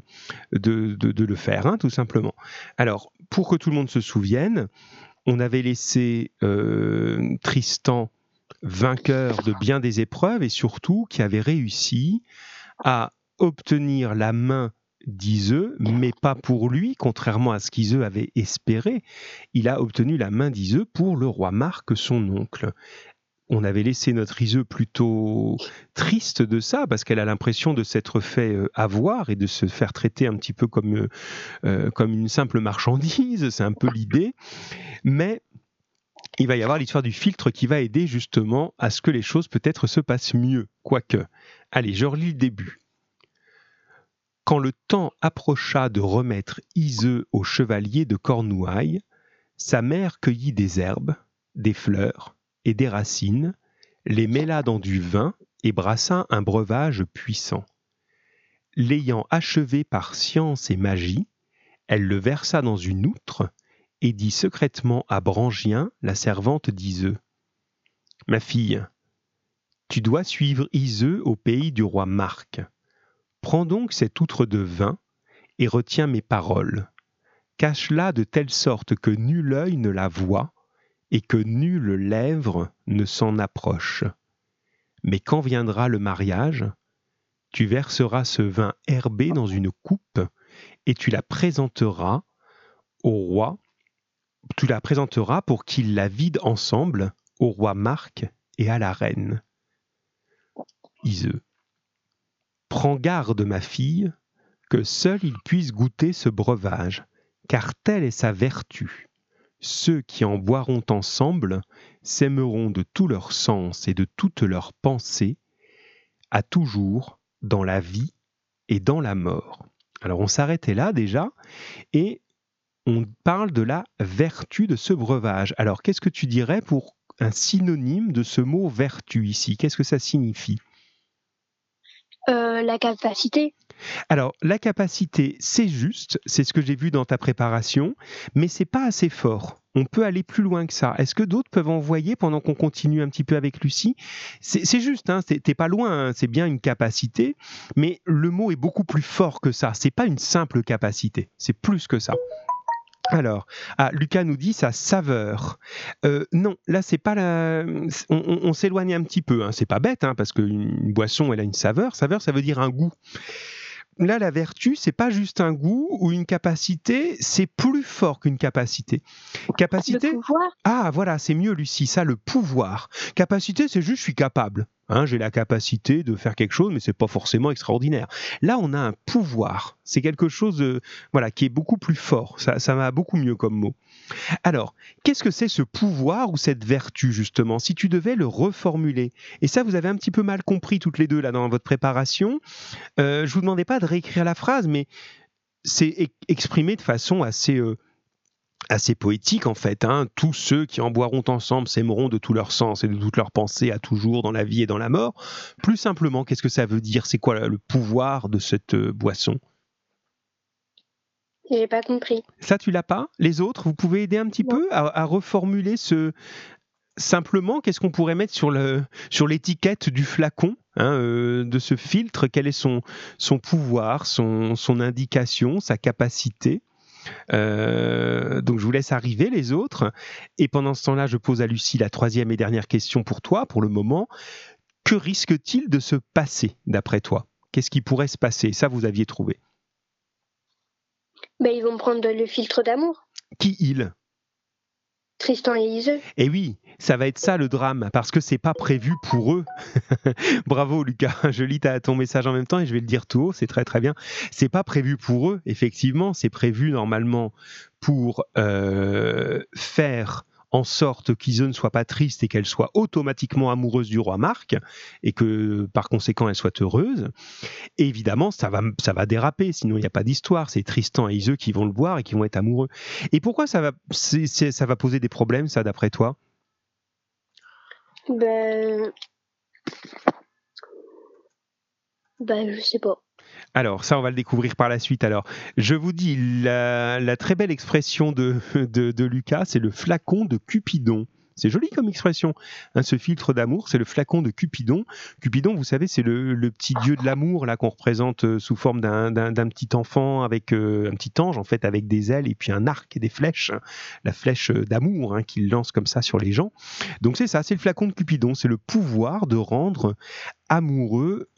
de, de- de le faire, hein, tout simplement. Alors, pour que tout le monde se souvienne, on avait laissé euh, Tristan vainqueur de bien des épreuves et surtout qui avait réussi à obtenir la main d'Iseux, mais pas pour lui, contrairement à ce qu'Iseux avait espéré. Il a obtenu la main d'Iseux pour le roi Marc, son oncle. On avait laissé notre Iseux plutôt triste de ça, parce qu'elle a l'impression de s'être fait euh, avoir et de se faire traiter un petit peu comme, euh, euh, comme une simple marchandise, c'est un peu l'idée. Mais il va y avoir l'histoire du filtre qui va aider justement à ce que les choses peut-être se passent mieux, quoique. Allez, je relis le début. Quand le temps approcha de remettre Iseux au chevalier de Cornouailles, sa mère cueillit des herbes, des fleurs des racines, les mêla dans du vin et brassa un breuvage puissant. L'ayant achevé par science et magie, elle le versa dans une outre et dit secrètement à Brangien, la servante d'Iseux. Ma fille, tu dois suivre Iseux au pays du roi Marc. Prends donc cette outre de vin et retiens mes paroles. Cache-la de telle sorte que nul œil ne la voie et que nulle lèvre ne s'en approche. Mais quand viendra le mariage, tu verseras ce vin herbé dans une coupe et tu la présenteras au roi tu la présenteras pour qu'ils la vident ensemble au roi Marc et à la reine. Iseux. Prends garde, ma fille, que seul il puisse goûter ce breuvage, car telle est sa vertu. Ceux qui en boiront ensemble s'aimeront de tout leur sens et de toute leur pensée, à toujours, dans la vie et dans la mort. Alors on s'arrêtait là déjà, et on parle de la vertu de ce breuvage. Alors, qu'est-ce que tu dirais pour un synonyme de ce mot vertu ici? Qu'est-ce que ça signifie? Euh, la capacité. Alors, la capacité, c'est juste, c'est ce que j'ai vu dans ta préparation, mais c'est pas assez fort. On peut aller plus loin que ça. Est-ce que d'autres peuvent envoyer pendant qu'on continue un petit peu avec Lucie? C'est juste, hein, t'es pas loin, hein, c'est bien une capacité, mais le mot est beaucoup plus fort que ça. C'est pas une simple capacité, c'est plus que ça. Alors, ah, Lucas nous dit sa saveur. Euh, non, là c'est pas la. On, s'éloigne un petit peu. Hein. C'est pas bête, hein, parce qu'une boisson elle a une saveur. Saveur, ça veut dire un goût là, la vertu, c'est pas juste un goût ou une capacité, c'est plus fort qu'une capacité. Capacité. Le pouvoir. Ah, voilà, c'est mieux, Lucie, ça, le pouvoir. Capacité, c'est juste je suis capable. Hein, j'ai la capacité de faire quelque chose, mais c'est pas forcément extraordinaire. Là, on a un pouvoir. C'est quelque chose, voilà, qui est beaucoup plus fort. Ça, ça va beaucoup mieux comme mot. Alors, qu'est-ce que c'est ce pouvoir ou cette vertu, justement, si tu devais le reformuler? Et ça, vous avez un petit peu mal compris toutes les deux, là, dans votre préparation. Euh, je vous demandais pas de réécrire la phrase, mais c'est exprimé de façon assez... Euh, assez poétique en fait. Hein. Tous ceux qui en boiront ensemble s'aimeront de tout leur sens et de toute leur pensée à toujours dans la vie et dans la mort. Plus simplement, qu'est-ce que ça veut dire? C'est quoi le pouvoir de cette euh, boisson? J'ai pas compris. Ça, tu l'as pas? Les autres, vous pouvez aider un petit peu à, reformuler ce. Simplement, qu'est-ce qu'on pourrait mettre sur le sur l'étiquette du flacon hein, euh, de ce filtre? Quel est son son pouvoir, son son indication, sa capacité? Euh, donc je vous laisse arriver les autres. Et pendant ce temps-là, je pose à Lucie la troisième et dernière question pour toi, pour le moment. Que risque-t-il de se passer, d'après toi? Qu'est-ce qui pourrait se passer? Ça, vous aviez trouvé. Ben, ils vont prendre le filtre d'amour. Qui ils Tristan et Iseux. Eh oui, ça va être ça le drame, parce que c'est pas prévu pour eux. Bravo Lucas, je lis ton message en même temps et je vais le dire tout haut, c'est très très bien. C'est pas prévu pour eux, effectivement, c'est prévu normalement pour euh, faire en sorte qu'Ise ne soit pas triste et qu'elle soit automatiquement amoureuse du roi Marc et que par conséquent elle soit heureuse. évidemment, ça va, ça va déraper, sinon il n'y a pas d'histoire. C'est Tristan et Ise qui vont le boire et qui vont être amoureux. Et pourquoi ça va, ça va poser des problèmes, ça, d'après toi? Ben. Ben, je sais pas. Alors, ça, on va le découvrir par la suite. Alors, je vous dis, la, très belle expression de, de Lucas, c'est le flacon de Cupidon. C'est joli comme expression. Hein, ce filtre d'amour, c'est le flacon de Cupidon. Cupidon, vous savez, c'est le, petit dieu de l'amour là qu'on représente euh, sous forme d'un petit enfant avec euh, un petit ange en fait avec des ailes et puis un arc et des flèches. La flèche euh, d'amour hein, qu'il lance comme ça sur les gens. Donc c'est ça, c'est le flacon de Cupidon. C'est le pouvoir de rendre amoureux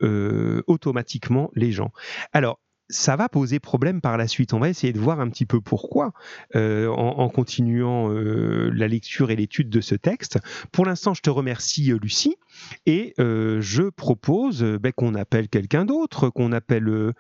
automatiquement les gens. Alors ça va poser problème par la suite. On va essayer de voir un petit peu pourquoi euh, en, continuant euh, la lecture et l'étude de ce texte. Pour l'instant, je te remercie, euh, Lucie, et je propose ben, qu'on appelle quelqu'un d'autre, qu'on appelle,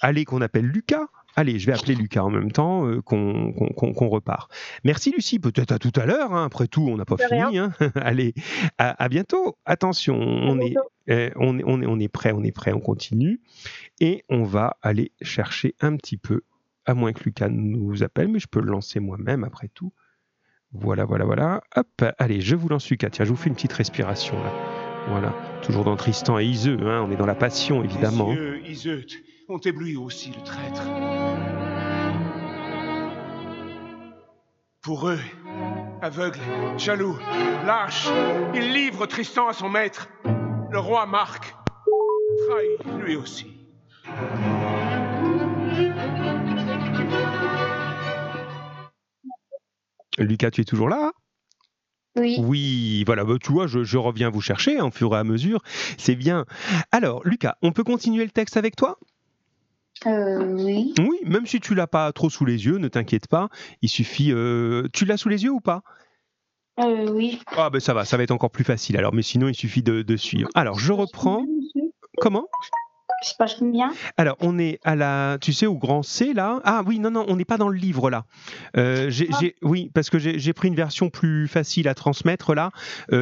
allez, qu'on appelle Lucas. Allez, je vais appeler Lucas en même temps euh, qu'on repart. Merci Lucie, peut-être à tout à l'heure. Hein. Après tout, on n'a pas fini. Hein. Allez, à, bientôt. Attention, on, Est, eh, on, est, on, est, on est prêt, on est prêt, on continue. Et on va aller chercher un petit peu, à moins que Lucas nous appelle, mais je peux le lancer moi-même après tout. Voilà, voilà, voilà. Hop, allez, je vous lance Lucas. Tiens, je vous fais une petite respiration là. Voilà, toujours dans Tristan et Iseux, hein. on est dans la passion évidemment ont ébloui aussi le traître. Pour eux, aveugle, jaloux, lâche, il livre Tristan à son maître, le roi Marc, trahit lui aussi. Lucas, tu es toujours là? Oui. Oui, voilà, bah, tu vois, je, reviens vous chercher en hein, fur et à mesure. C'est bien. Alors, Lucas, on peut continuer le texte avec toi? Euh, oui. Oui, même si tu l'as pas trop sous les yeux, ne t'inquiète pas. Il suffit. Euh, tu l'as sous les yeux ou pas? Euh, Oui. Ah ben ça va, ça va être encore plus facile. Alors, mais sinon, il suffit de, suivre. Alors, je reprends. Comment? Je sais pas combien. Alors, on est à la, tu sais, au grand C là. Ah oui, non, non, on n'est pas dans le livre là. Euh, ah. oui, parce que j'ai pris une version plus facile à transmettre là.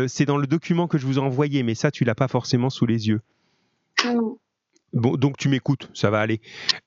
c'est dans le document que je vous ai envoyé, mais ça, tu l'as pas forcément sous les yeux. Donc tu m'écoutes, ça va aller.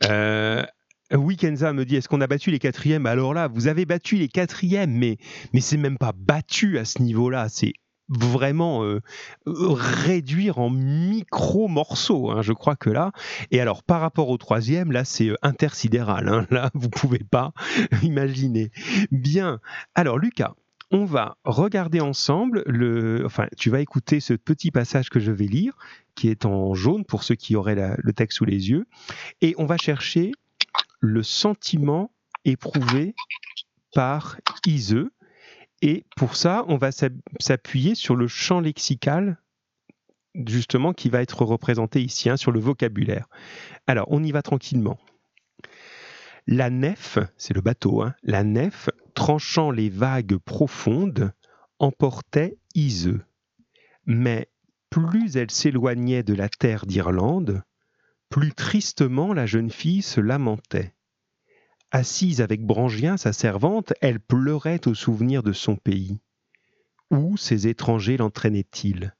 Euh, me dit, est-ce qu'on a battu les quatrièmes? Alors là, vous avez battu les quatrièmes, mais, mais c'est même pas battu à ce niveau-là. C'est vraiment euh, réduire en micro morceaux. Hein, je crois que là. Et alors, par rapport au troisième, là, c'est intersidéral. Hein, là, vous pouvez pas imaginer. Bien. Alors, Lucas. On va regarder ensemble le. Enfin, tu vas écouter ce petit passage que je vais lire, qui est en jaune pour ceux qui auraient le texte sous les yeux, et on va chercher le sentiment éprouvé par Iseux. Et pour ça, on va s'appuyer sur le champ lexical, justement, qui va être représenté ici, hein, sur le vocabulaire. Alors, on y va tranquillement. La nef, c'est le bateau, hein, la nef, tranchant les vagues profondes, emportait Iseux. Mais plus elle s'éloignait de la terre d'Irlande, plus tristement la jeune fille se lamentait. Assise avec Brangien, sa servante, elle pleurait au souvenir de son pays. Où ces étrangers l'entraînaient-ils?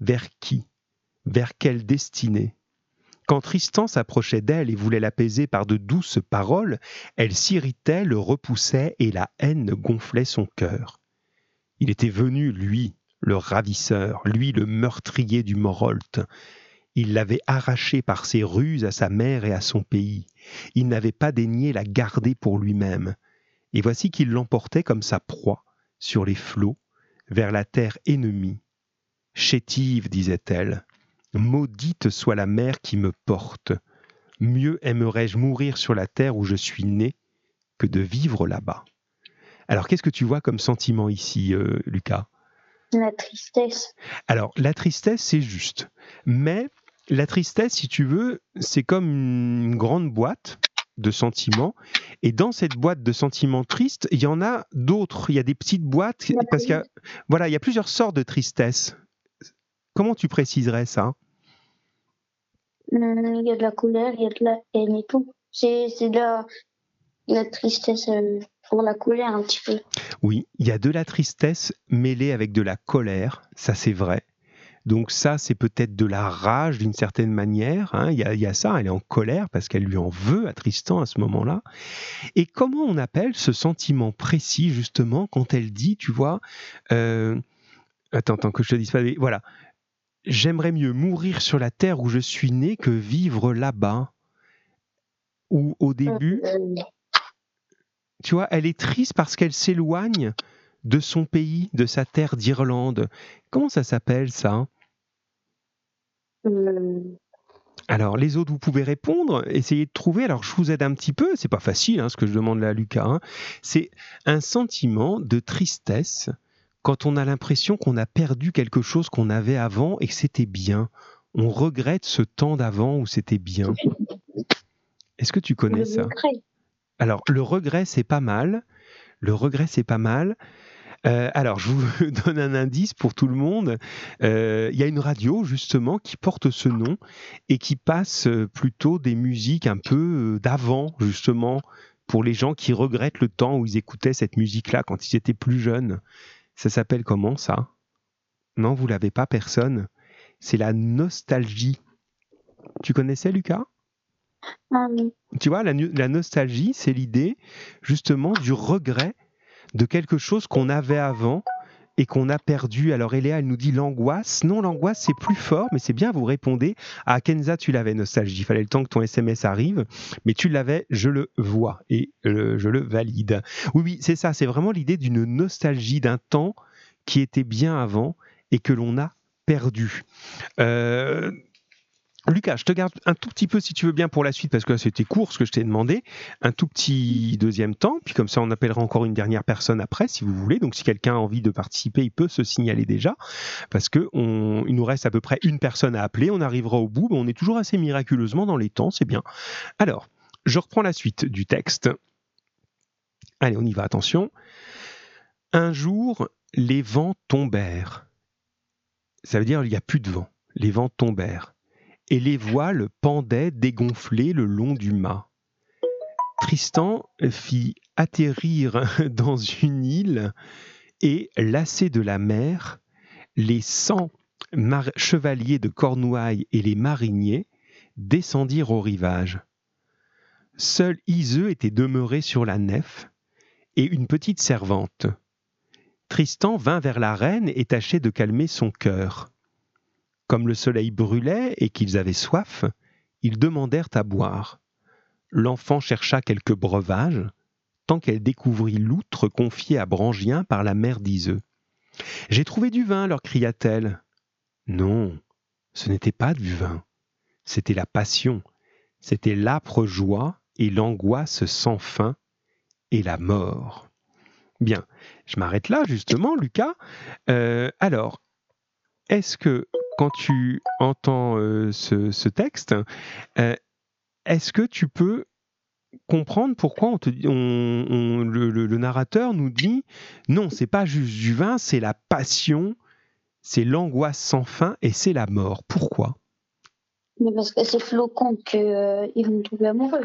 Vers qui? Vers quelle destinée? Quand Tristan s'approchait d'elle et voulait l'apaiser par de douces paroles, elle s'irritait, le repoussait et la haine gonflait son cœur. Il était venu, lui, le ravisseur, lui le meurtrier du Morolt. Il l'avait arrachée par ses ruses à sa mère et à son pays. Il n'avait pas daigné la garder pour lui-même. Et voici qu'il l'emportait comme sa proie, sur les flots, vers la terre ennemie. Chétive, disait-elle, maudite soit la mer qui me porte. Mieux aimerais-je mourir sur la terre où je suis né que de vivre là-bas. Alors, qu'est-ce que tu vois comme sentiment ici, euh, Lucas? La tristesse. Alors, la tristesse, c'est juste. Mais la tristesse, si tu veux, c'est comme une grande boîte de sentiments. Et dans cette boîte de sentiments tristes, il y en a d'autres. Il y a des petites boîtes parce qu'il y a, voilà, il y a plusieurs sortes de tristesse. Comment tu préciserais ça? Il y a de la colère, il y a de la haine et tout. C'est de la, tristesse euh, pour la colère un petit peu. Oui, il y a de la tristesse mêlée avec de la colère, ça c'est vrai. Donc ça, c'est peut-être de la rage d'une certaine manière. Hein. Il, y a, ça, elle est en colère parce qu'elle lui en veut à Tristan à ce moment-là. Et comment on appelle ce sentiment précis justement quand elle dit, tu vois, euh, attends, attends que je te dise pas, voilà, j'aimerais mieux mourir sur la terre où je suis né que vivre là-bas. Ou au début, tu vois, elle est triste parce qu'elle s'éloigne de son pays, de sa terre d'Irlande. Comment ça s'appelle ça? Euh. Alors, les autres, vous pouvez répondre, essayez de trouver. Alors, je vous aide un petit peu, c'est pas facile hein, ce que je demande là à Lucas. Hein. C'est un sentiment de tristesse quand on a l'impression qu'on a perdu quelque chose qu'on avait avant et que c'était bien. On regrette ce temps d'avant où c'était bien. Est-ce que tu connais ça? Alors, le regret, c'est pas mal. Le regret, c'est pas mal. Euh, alors, je vous donne un indice pour tout le monde. Euh, il y a une radio, justement, qui porte ce nom et qui passe euh, plutôt des musiques un peu d'avant, justement, pour les gens qui regrettent le temps où ils écoutaient cette musique-là quand ils étaient plus jeunes. Ça s'appelle comment, ça? Non, vous l'avez pas, personne. C'est la nostalgie. Tu connaissais, Lucas? Ah Tu vois, la nostalgie, c'est l'idée, justement, du regret de quelque chose qu'on avait avant et qu'on a perdu. Alors Eléa, elle nous dit l'angoisse. Non, l'angoisse, c'est plus fort, mais c'est bien, vous répondez. À Kenza, tu l'avais, nostalgie. Il fallait le temps que ton SMS arrive, mais tu l'avais, je le vois et je le valide. Oui, oui, c'est ça, c'est vraiment l'idée d'une nostalgie d'un temps qui était bien avant et que l'on a perdu. Euh, Lucas, je te garde un tout petit peu si tu veux bien pour la suite, parce que c'était court ce que je t'ai demandé, un tout petit deuxième temps, puis comme ça on appellera encore une dernière personne après si vous voulez. Donc si quelqu'un a envie de participer, il peut se signaler déjà, parce que nous reste à peu près une personne à appeler, on arrivera au bout, mais on est toujours assez miraculeusement dans les temps, c'est bien. Alors, je reprends la suite du texte. Allez, on y va, attention. Un jour, les vents tombèrent. Ça veut dire il n'y a plus de vent. Les vents tombèrent et les voiles pendaient dégonflées le long du mât. Tristan fit atterrir dans une île et, lassé de la mer, les cent chevaliers de Cornouailles et les mariniers descendirent au rivage. Seul Iseux était demeuré sur la nef et une petite servante. Tristan vint vers la reine et tâchait de calmer son cœur. Comme le soleil brûlait et qu'ils avaient soif, ils demandèrent à boire. L'enfant chercha quelques breuvages, tant qu'elle découvrit l'outre confiée à Brangien par la mère d'Iseux. J'ai trouvé du vin, leur cria-t-elle. Non, ce n'était pas du vin, c'était la passion, c'était l'âpre joie et l'angoisse sans fin et la mort. Bien, je m'arrête là justement, Lucas. Euh, alors, est-ce que quand tu entends euh, ce, texte, euh, est-ce que tu peux comprendre pourquoi on te, le, narrateur nous dit non, c'est pas juste du vin, c'est la passion, c'est l'angoisse sans fin et c'est la mort. Pourquoi? Parce que c'est flocon qu'ils vont trouver amoureux.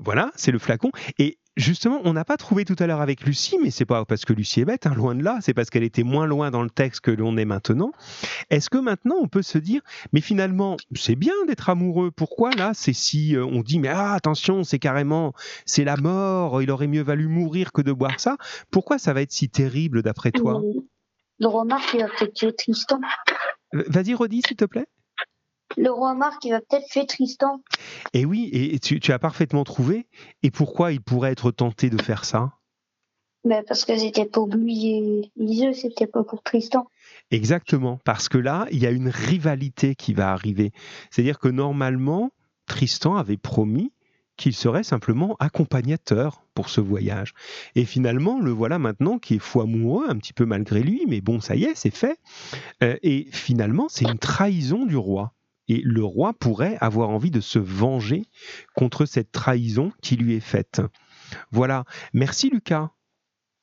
Voilà, c'est le flacon. Et justement, on n'a pas trouvé tout à l'heure avec Lucie, mais c'est pas parce que Lucie est bête, hein, loin de là, c'est parce qu'elle était moins loin dans le texte que l'on est maintenant. Est-ce que maintenant on peut se dire, mais finalement, c'est bien d'être amoureux, pourquoi là c'est si euh, on dit, mais ah, attention, c'est carrément, c'est la mort, il aurait mieux valu mourir que de boire ça, pourquoi ça va être si terrible d'après toi? Le remarque, tuer Tristan. Vas-y, redis s'il te plaît le roi Marc, il va peut-être tuer Tristan. Et oui, et tu, as parfaitement trouvé. Et pourquoi il pourrait être tenté de faire ça? Ben Parce que c'était pour lui et c'était pas pour Tristan. Exactement, parce que là, il y a une rivalité qui va arriver. C'est-à-dire que normalement, Tristan avait promis qu'il serait simplement accompagnateur pour ce voyage. Et finalement, le voilà maintenant qui est fou amoureux, un petit peu malgré lui, mais bon, ça y est, c'est fait. Euh, et finalement, c'est une trahison du roi. Et le roi pourrait avoir envie de se venger contre cette trahison qui lui est faite. Voilà. Merci Lucas.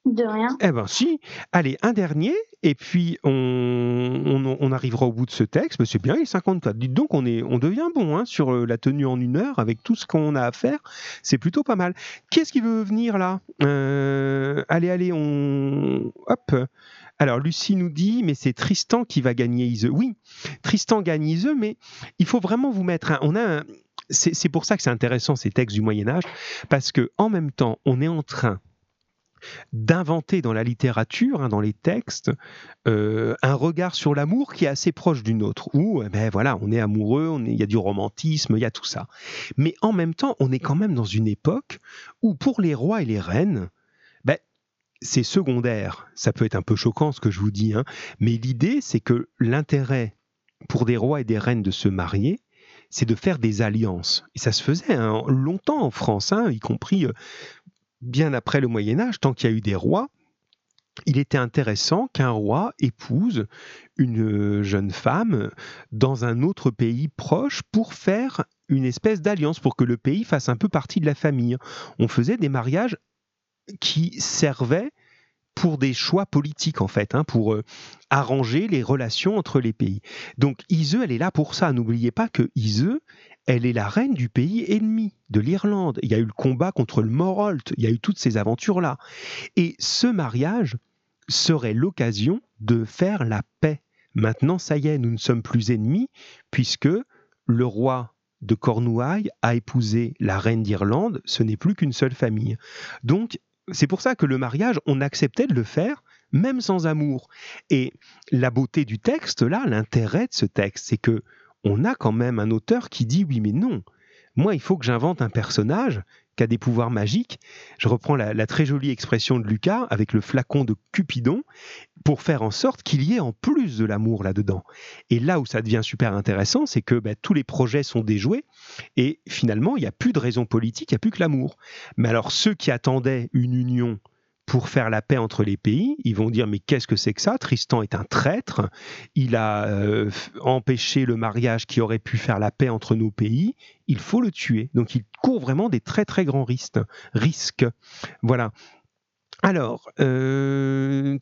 De rien. Eh ben si. Allez, un dernier, et puis on, arrivera au bout de ce texte. C'est bien, il est 54. Dites donc, on, est, on devient bon hein, sur euh, la tenue en une heure avec tout ce qu'on a à faire. C'est plutôt pas mal. Qui est-ce qui veut venir là? Euh, Allez, allez, on. Hop alors Lucie nous dit, mais c'est Tristan qui va gagner Iseux. Oui, Tristan gagne Iseux, mais il faut vraiment vous mettre. on a c'est pour ça que c'est intéressant ces textes du Moyen Âge, parce que en même temps, on est en train d'inventer dans la littérature, hein, dans les textes, euh, un regard sur l'amour qui est assez proche du nôtre. Où, eh ben voilà, on est amoureux, il y a du romantisme, il y a tout ça. Mais en même temps, on est quand même dans une époque où, pour les rois et les reines, c'est secondaire. Ça peut être un peu choquant ce que je vous dis, hein. mais l'idée, c'est que l'intérêt pour des rois et des reines de se marier, c'est de faire des alliances. Et ça se faisait hein, longtemps en France, hein, y compris euh, bien après le Moyen Âge, tant qu'il y a eu des rois. Il était intéressant qu'un roi épouse une jeune femme dans un autre pays proche pour faire une espèce d'alliance, pour que le pays fasse un peu partie de la famille. On faisait des mariages qui servait pour des choix politiques en fait, hein, pour euh, arranger les relations entre les pays. Donc Iseux, elle est là pour ça. N'oubliez pas que Iseux, elle est la reine du pays ennemi, de l'Irlande. Il y a eu le combat contre le Morolt, il y a eu toutes ces aventures-là. Et ce mariage serait l'occasion de faire la paix. Maintenant, ça y est, nous ne sommes plus ennemis, puisque le roi de Cornouailles a épousé la reine d'Irlande, ce n'est plus qu'une seule famille. Donc, c'est pour ça que le mariage, on acceptait de le faire même sans amour. Et la beauté du texte, là, l'intérêt de ce texte, c'est que on a quand même un auteur qui dit oui mais non. Moi, il faut que j'invente un personnage qui des pouvoirs magiques. Je reprends la, très jolie expression de Lucas avec le flacon de Cupidon pour faire en sorte qu'il y ait en plus de l'amour là-dedans. Et là où ça devient super intéressant, c'est que ben, tous les projets sont déjoués et finalement, il n'y a plus de raison politique, il n'y a plus que l'amour. Mais alors, ceux qui attendaient une union pour faire la paix entre les pays. Ils vont dire mais qu'est-ce que c'est que ça? Tristan est un traître. Il a euh, empêché le mariage qui aurait pu faire la paix entre nos pays. Il faut le tuer. Donc il court vraiment des très très grands risques. risques. Voilà. Alors, euh,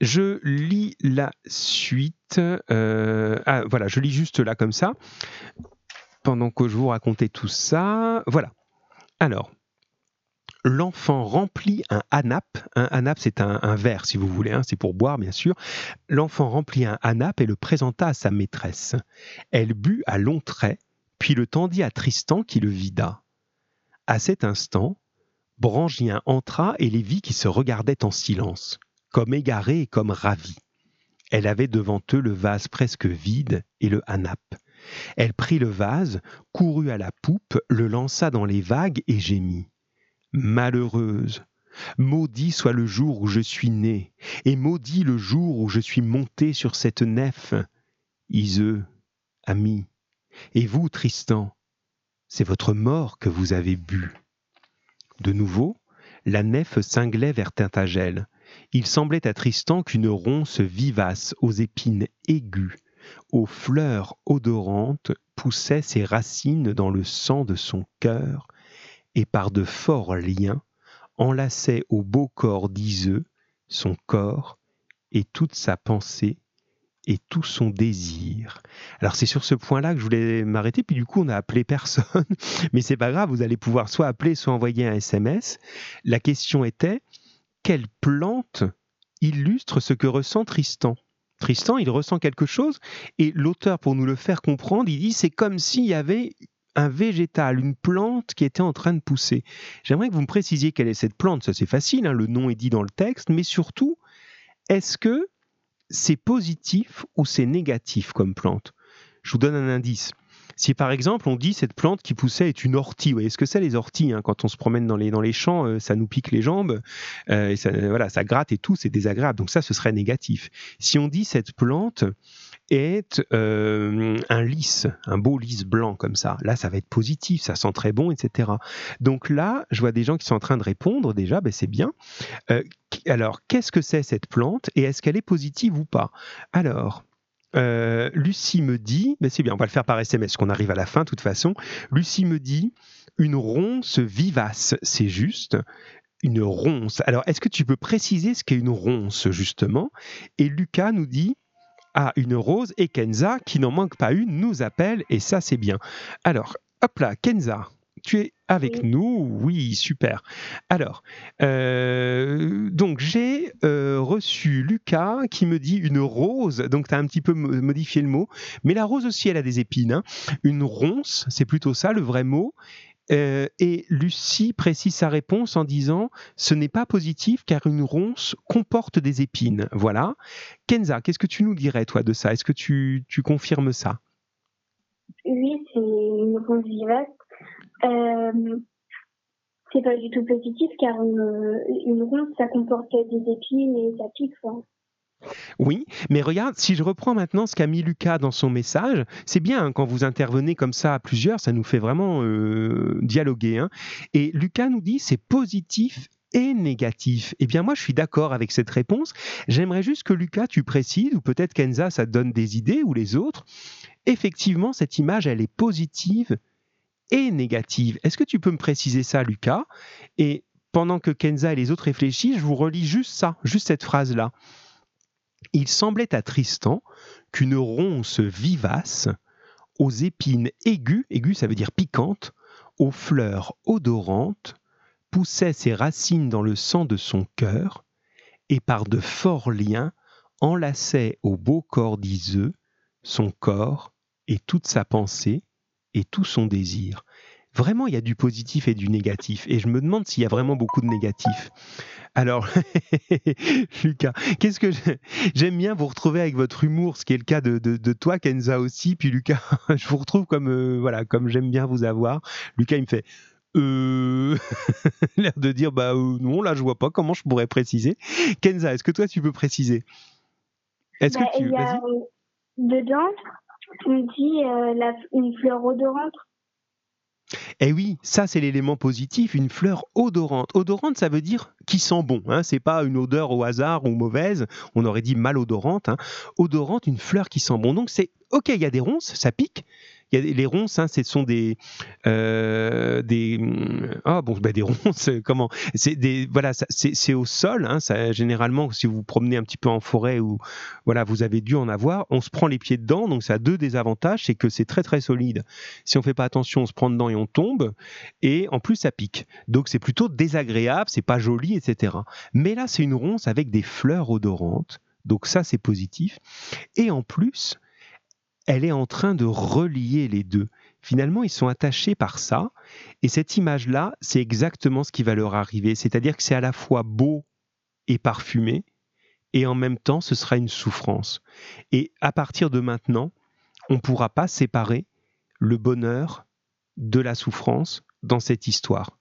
je lis la suite. Euh, ah, voilà, je lis juste là comme ça, pendant que je vous racontais tout ça. Voilà. Alors, l'enfant remplit un anap. Un anap, c'est un, verre, si vous voulez, hein, c'est pour boire, bien sûr. L'enfant remplit un anap et le présenta à sa maîtresse. Elle but à longs traits, puis le tendit à Tristan qui le vida. À cet instant, Brangien entra et les vit qui se regardaient en silence. comme égarée et comme ravie. Elle avait devant eux le vase presque vide et le hanap. Elle prit le vase, courut à la poupe, le lança dans les vagues et gémit. Malheureuse, maudit soit le jour où je suis né, et maudit le jour où je suis monté sur cette nef. Iseux, ami, et vous, Tristan, c'est votre mort que vous avez bu. De nouveau, la nef cinglait vers Tintagel. Il semblait à Tristan qu'une ronce vivace aux épines aiguës, aux fleurs odorantes, poussait ses racines dans le sang de son cœur, et par de forts liens enlaçait au beau corps d'Iseux son corps et toute sa pensée et tout son désir. Alors c'est sur ce point-là que je voulais m'arrêter, puis du coup on a appelé personne, mais c'est pas grave, vous allez pouvoir soit appeler, soit envoyer un SMS. La question était quelle plante illustre ce que ressent Tristan? Tristan, il ressent quelque chose, et l'auteur, pour nous le faire comprendre, il dit c'est comme s'il y avait un végétal, une plante qui était en train de pousser. J'aimerais que vous me précisiez quelle est cette plante. Ça, c'est facile, hein, le nom est dit dans le texte, mais surtout, est-ce que c'est positif ou c'est négatif comme plante? Je vous donne un indice. Si par exemple on dit cette plante qui poussait est une ortie, vous voyez ce que c'est les orties hein, Quand on se promène dans les, dans les champs, euh, ça nous pique les jambes, euh, voilà, ça gratte et tout, c'est désagréable. Donc ça, ce serait négatif. Si on dit cette plante est euh, un lys, un beau lys blanc comme ça. Là, ça va être positif, ça sent très bon, etc. Donc là, je vois des gens qui sont en train de répondre déjà, ben c'est bien. alors, qu'est-ce que c'est cette plante et est-ce qu'elle est positive ou pas? Alors, euh, Lucie me dit, mais c'est bien, on va le faire par SMS, qu'on arrive à la fin de toute façon. Lucie me dit, une ronce vivace, c'est juste. Une ronce. Alors, est-ce que tu peux préciser ce qu'est une ronce, justement? Et Lucas nous dit, ah, une rose, et Kenza, qui n'en manque pas une, nous appelle, et ça, c'est bien. Alors, hop là, Kenza, tu es avec nous Oui, super. Alors, euh, donc j'ai euh, reçu Lucas qui me dit une rose, donc tu as un petit peu modifié le mot, mais la rose aussi, elle a des épines. Hein. Une ronce, c'est plutôt ça le vrai mot. Euh, et Lucie précise sa réponse en disant ce n'est pas positif car une ronce comporte des épines. Voilà. Kenza, qu'est-ce que tu nous dirais toi de ça? Est-ce que tu, confirmes ça? Oui, c'est une ronce vivace euh, c'est pas du tout positif car une, une ronce, ça comporte des épines et ça pique. Oui, mais regarde, si je reprends maintenant ce qu'a mis Lucas dans son message, c'est bien hein, quand vous intervenez comme ça à plusieurs, ça nous fait vraiment euh, dialoguer. Hein. Et Lucas nous dit c'est positif et négatif. Eh bien moi je suis d'accord avec cette réponse. J'aimerais juste que Lucas tu précises, ou peut-être Kenza ça te donne des idées, ou les autres. Effectivement, cette image elle est positive et négative. Est-ce que tu peux me préciser ça, Lucas? Et pendant que Kenza et les autres réfléchissent, je vous relis juste ça, juste cette phrase-là. Il semblait à Tristan qu'une ronce vivace, aux épines aiguës, aiguës ça veut dire piquantes, aux fleurs odorantes, poussait ses racines dans le sang de son cœur, et par de forts liens enlaçait au beau corps d'Iseux son corps et toute sa pensée, et tout son désir. Vraiment, il y a du positif et du négatif. Et je me demande s'il y a vraiment beaucoup de négatif. Alors, Lucas, qu'est-ce que j'aime bien vous retrouver avec votre humour, ce qui est le cas de, de, toi, Kenza aussi. Puis Lucas, je vous retrouve comme euh, voilà, comme j'aime bien vous avoir. Lucas, il me fait euh... l'air de dire bah euh, non, là je vois pas comment je pourrais préciser. Kenza, est-ce que toi tu peux préciser? Est-ce que bah, tu dedans on dit euh, une fleur odorante. Eh oui, ça c'est l'élément positif, une fleur odorante. Odorante, ça veut dire qui sent bon. Hein. C'est pas une odeur au hasard ou mauvaise. On aurait dit malodorante. Hein. Odorante, une fleur qui sent bon. Donc c'est ok, il y a des ronces, ça pique, y a les ronces, hein, ce sont des euh, des ah bon bah des ronces comment? C'est des voilà c'est au sol hein, généralement si vous vous promenez un petit peu en forêt ou voilà vous avez dû en avoir on se prend les pieds dedans donc ça a deux désavantages c'est que c'est très très solide. Si on fait pas attention on se prend dedans et on tombe et en plus ça pique. Donc c'est plutôt désagréable c'est pas joli etc mais là c'est une ronce avec des fleurs odorantes donc ça c'est positif. Et en plus elle est en train de relier les deux. Finalement, ils sont attachés par ça, et cette image-là, c'est exactement ce qui va leur arriver. C'est-à-dire que c'est à la fois beau et parfumé, et en même temps ce sera une souffrance. Et à partir de maintenant, on ne pourra pas séparer le bonheur de la souffrance dans cette histoire.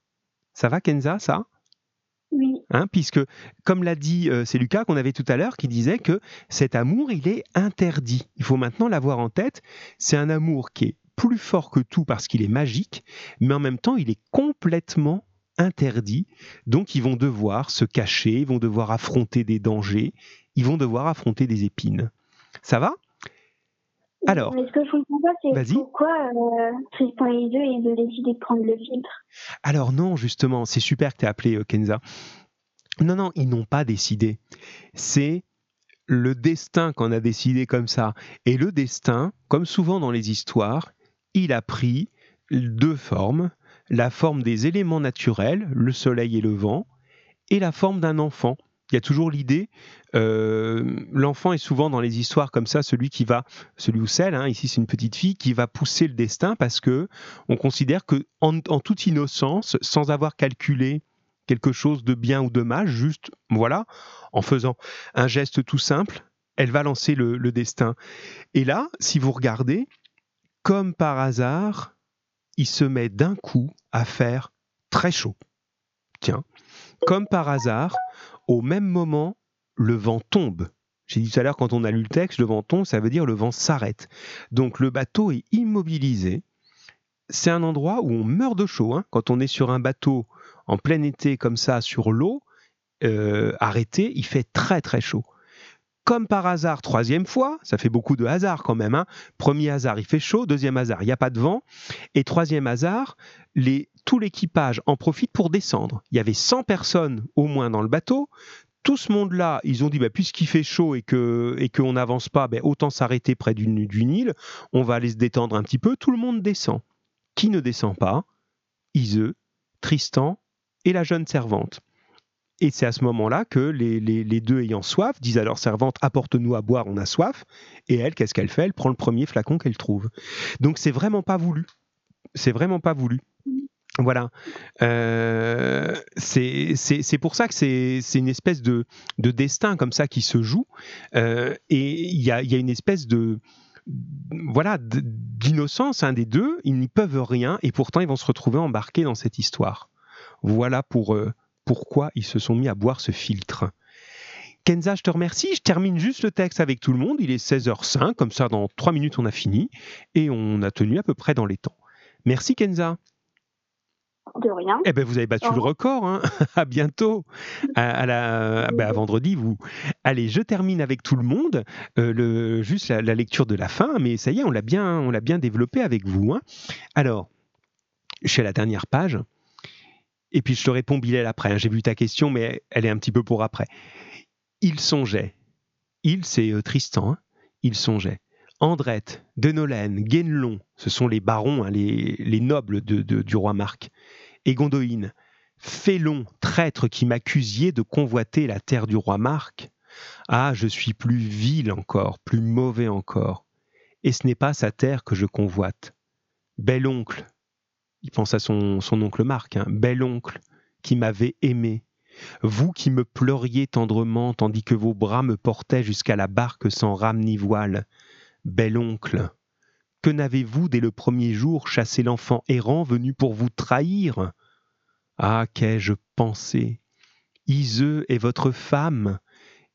Ça va Kenza, ça? Hein, puisque, comme l'a dit, euh, c'est Lucas qu'on avait tout à l'heure qui disait que cet amour, il est interdit. Il faut maintenant l'avoir en tête. C'est un amour qui est plus fort que tout parce qu'il est magique, mais en même temps, il est complètement interdit. Donc, ils vont devoir se cacher, ils vont devoir affronter des dangers, ils vont devoir affronter des épines. Ça va? Alors, Mais ce que je comprends pas, c'est pourquoi euh, Tristan et Iseux, ils ont décidé de prendre le filtre? Alors non, justement, c'est super que tu as appelé euh, Kenza. Non, non, ils n'ont pas décidé. C'est le destin qu'on a décidé comme ça. Et le destin, comme souvent dans les histoires, il a pris deux formes. La forme des éléments naturels, le soleil et le vent, et la forme d'un enfant. Il y a toujours l'idée, euh, l'enfant est souvent dans les histoires comme ça, celui qui va, celui ou celle, hein, ici c'est une petite fille, qui va pousser le destin parce que on considère que en, toute innocence, sans avoir calculé quelque chose de bien ou de mal, juste, voilà, en faisant un geste tout simple, elle va lancer le, destin. Et là, si vous regardez, comme par hasard, il se met d'un coup à faire très chaud. Tiens, comme par hasard, au même moment, le vent tombe. J'ai dit tout à l'heure, quand on a lu le texte, le vent tombe, ça veut dire le vent s'arrête. Donc le bateau est immobilisé. C'est un endroit où on meurt de chaud. hein. Quand on est sur un bateau en plein été comme ça sur l'eau, euh, arrêté, il fait très très chaud. Comme par hasard, troisième fois, ça fait beaucoup de hasard quand même. hein. Premier hasard, il fait chaud. Deuxième hasard, il n'y a pas de vent. Et troisième hasard, tout l'équipage en profite pour descendre. Il y avait 100 personnes au moins dans le bateau. Tout ce monde-là, ils ont dit, bah, puisqu'il fait chaud et que et qu'on n'avance pas, ben, autant s'arrêter près d'une d'une île. On va aller se détendre un petit peu. Tout le monde descend. Qui ne descend pas? Iseux, Tristan et la jeune servante. Et c'est à ce moment-là que les, deux ayant soif disent à leur servante apporte-nous à boire, on a soif. Et elle, qu'est-ce qu'elle fait? Elle prend le premier flacon qu'elle trouve. Donc c'est vraiment pas voulu. C'est vraiment pas voulu. Voilà. Euh, c'est pour ça que c'est une espèce de, de destin comme ça qui se joue. Euh, et il y a, une espèce de voilà d'innocence un des deux. Ils n'y peuvent rien et pourtant ils vont se retrouver embarqués dans cette histoire. Voilà pour euh, pourquoi ils se sont mis à boire ce filtre. Kenza, je te remercie. Je termine juste le texte avec tout le monde. Il est 16h05, comme ça dans 3 minutes on a fini et on a tenu à peu près dans les temps. Merci Kenza. De rien. Eh ben, vous avez battu le record. Hein à bientôt. À, à la, ben, à vendredi, vous. Allez, je termine avec tout le monde. Euh, le, juste la, la lecture de la fin, mais ça y est, on l'a bien, on l'a bien développé avec vous. hein. Alors, je suis à la dernière page. Et puis je te réponds, Bilal, après. hein. J'ai vu ta question, mais elle est un petit peu pour après. Il songeait. Il, c'est euh, Tristan. hein. Il songeait. Andrette, Denolène, Guénelon, ce sont les barons, hein, les, les nobles de- du roi Marc. Et Gondoline, Félon, traître qui m'accusiez de convoiter la terre du roi Marc. Ah, je suis plus vil encore, plus mauvais encore. Et ce n'est pas sa terre que je convoite. Bel oncle, il pense à son, oncle Marc, hein, bel oncle, qui m'avait aimé. Vous qui me pleuriez tendrement tandis que vos bras me portaient jusqu'à la barque sans rame ni voile. Bel oncle, que n'avez-vous dès le premier jour chassé l'enfant errant venu pour vous trahir? Ah, qu'ai-je pensé? Iseux est votre femme,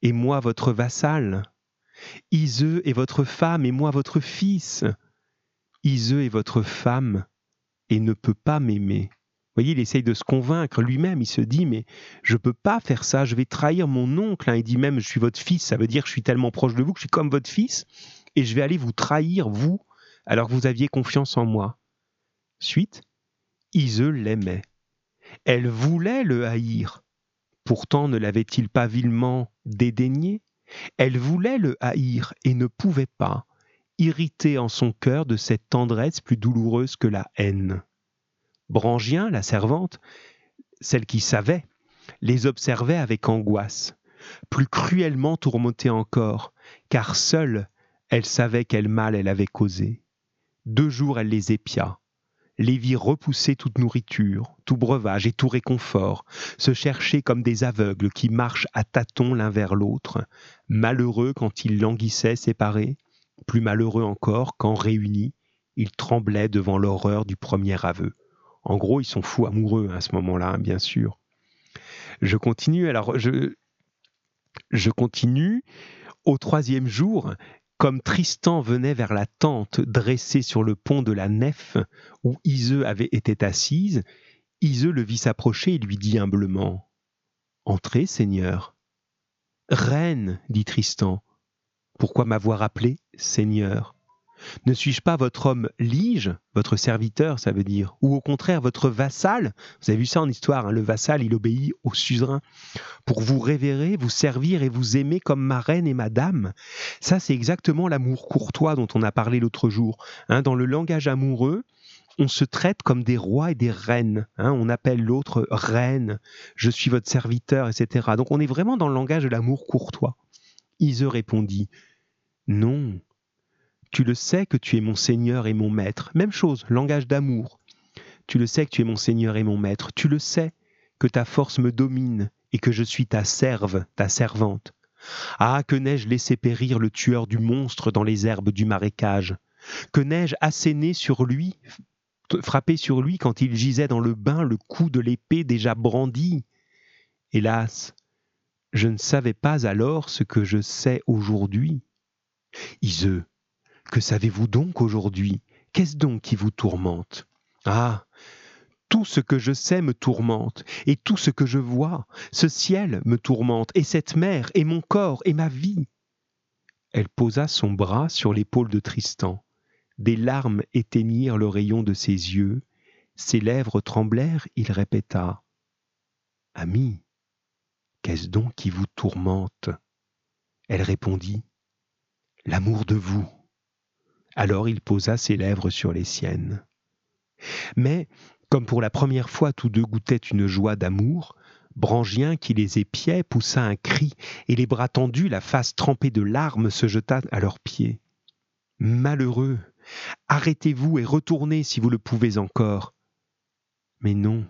et moi votre vassal. Iseux est votre femme, et moi votre fils. Iseux est votre femme, et ne peut pas m'aimer. Voyez, il essaye de se convaincre lui-même. Il se dit, mais je peux pas faire ça. Je vais trahir mon oncle. hein. Il dit même, je suis votre fils. Ça veut dire que je suis tellement proche de vous que je suis comme votre fils, et je vais aller vous trahir vous, alors que vous aviez confiance en moi. Suite, Iseux l'aimait. Elle voulait le haïr. Pourtant ne l'avait-il pas vilement dédaigné? Elle voulait le haïr et ne pouvait pas, irritée en son cœur de cette tendresse plus douloureuse que la haine. Brangien, la servante, celle qui savait, les observait avec angoisse, plus cruellement tourmentée encore, car seule elle savait quel mal elle avait causé. Deux jours elle les épia, les vit repousser toute nourriture, tout breuvage et tout réconfort, se chercher comme des aveugles qui marchent à tâtons l'un vers l'autre, malheureux quand ils languissaient séparés, plus malheureux encore quand réunis, ils tremblaient devant l'horreur du premier aveu. En gros, ils sont fous amoureux à ce moment-là, hein, bien sûr. Je continue, alors je, je continue. Au troisième jour, comme Tristan venait vers la tente dressée sur le pont de la nef où Iseux avait été assise, Iseux le vit s'approcher et lui dit humblement Entrez, Seigneur. Reine, dit Tristan, pourquoi m'avoir appelé Seigneur? Ne suis-je pas votre homme lige, votre serviteur, ça veut dire, ou au contraire votre vassal? Vous avez vu ça en histoire, hein, le vassal, il obéit au suzerain pour vous révérer, vous servir et vous aimer comme ma reine et ma dame. Ça, c'est exactement l'amour courtois dont on a parlé l'autre jour. Hein. dans le langage amoureux, on se traite comme des rois et des reines. Hein. on appelle l'autre reine, je suis votre serviteur, etc. Donc on est vraiment dans le langage de l'amour courtois. Ise répondit Non, tu le sais que tu es mon Seigneur et mon Maître. Même chose, langage d'amour. Tu le sais que tu es mon Seigneur et mon Maître. Tu le sais que ta force me domine et que je suis ta serve, ta servante. Ah, que n'ai-je laissé périr le tueur du monstre dans les herbes du marécage? Que n'ai-je asséné sur lui, frappé sur lui quand il gisait dans le bain le coup de l'épée déjà brandi? Hélas, je ne savais pas alors ce que je sais aujourd'hui. Iseux, que savez-vous donc aujourd'hui? Qu'est-ce donc qui vous tourmente? Ah tout ce que je sais me tourmente, et tout ce que je vois, ce ciel me tourmente, et cette mer, et mon corps, et ma vie. Elle posa son bras sur l'épaule de Tristan. Des larmes éteignirent le rayon de ses yeux, ses lèvres tremblèrent, il répéta Ami, qu'est-ce donc qui vous tourmente? Elle répondit L'amour de vous. Alors il posa ses lèvres sur les siennes. Mais, comme pour la première fois tous deux goûtaient une joie d'amour, Brangien, qui les épiait, poussa un cri, et les bras tendus, la face trempée de larmes, se jeta à leurs pieds. Malheureux, arrêtez-vous et retournez si vous le pouvez encore. Mais non,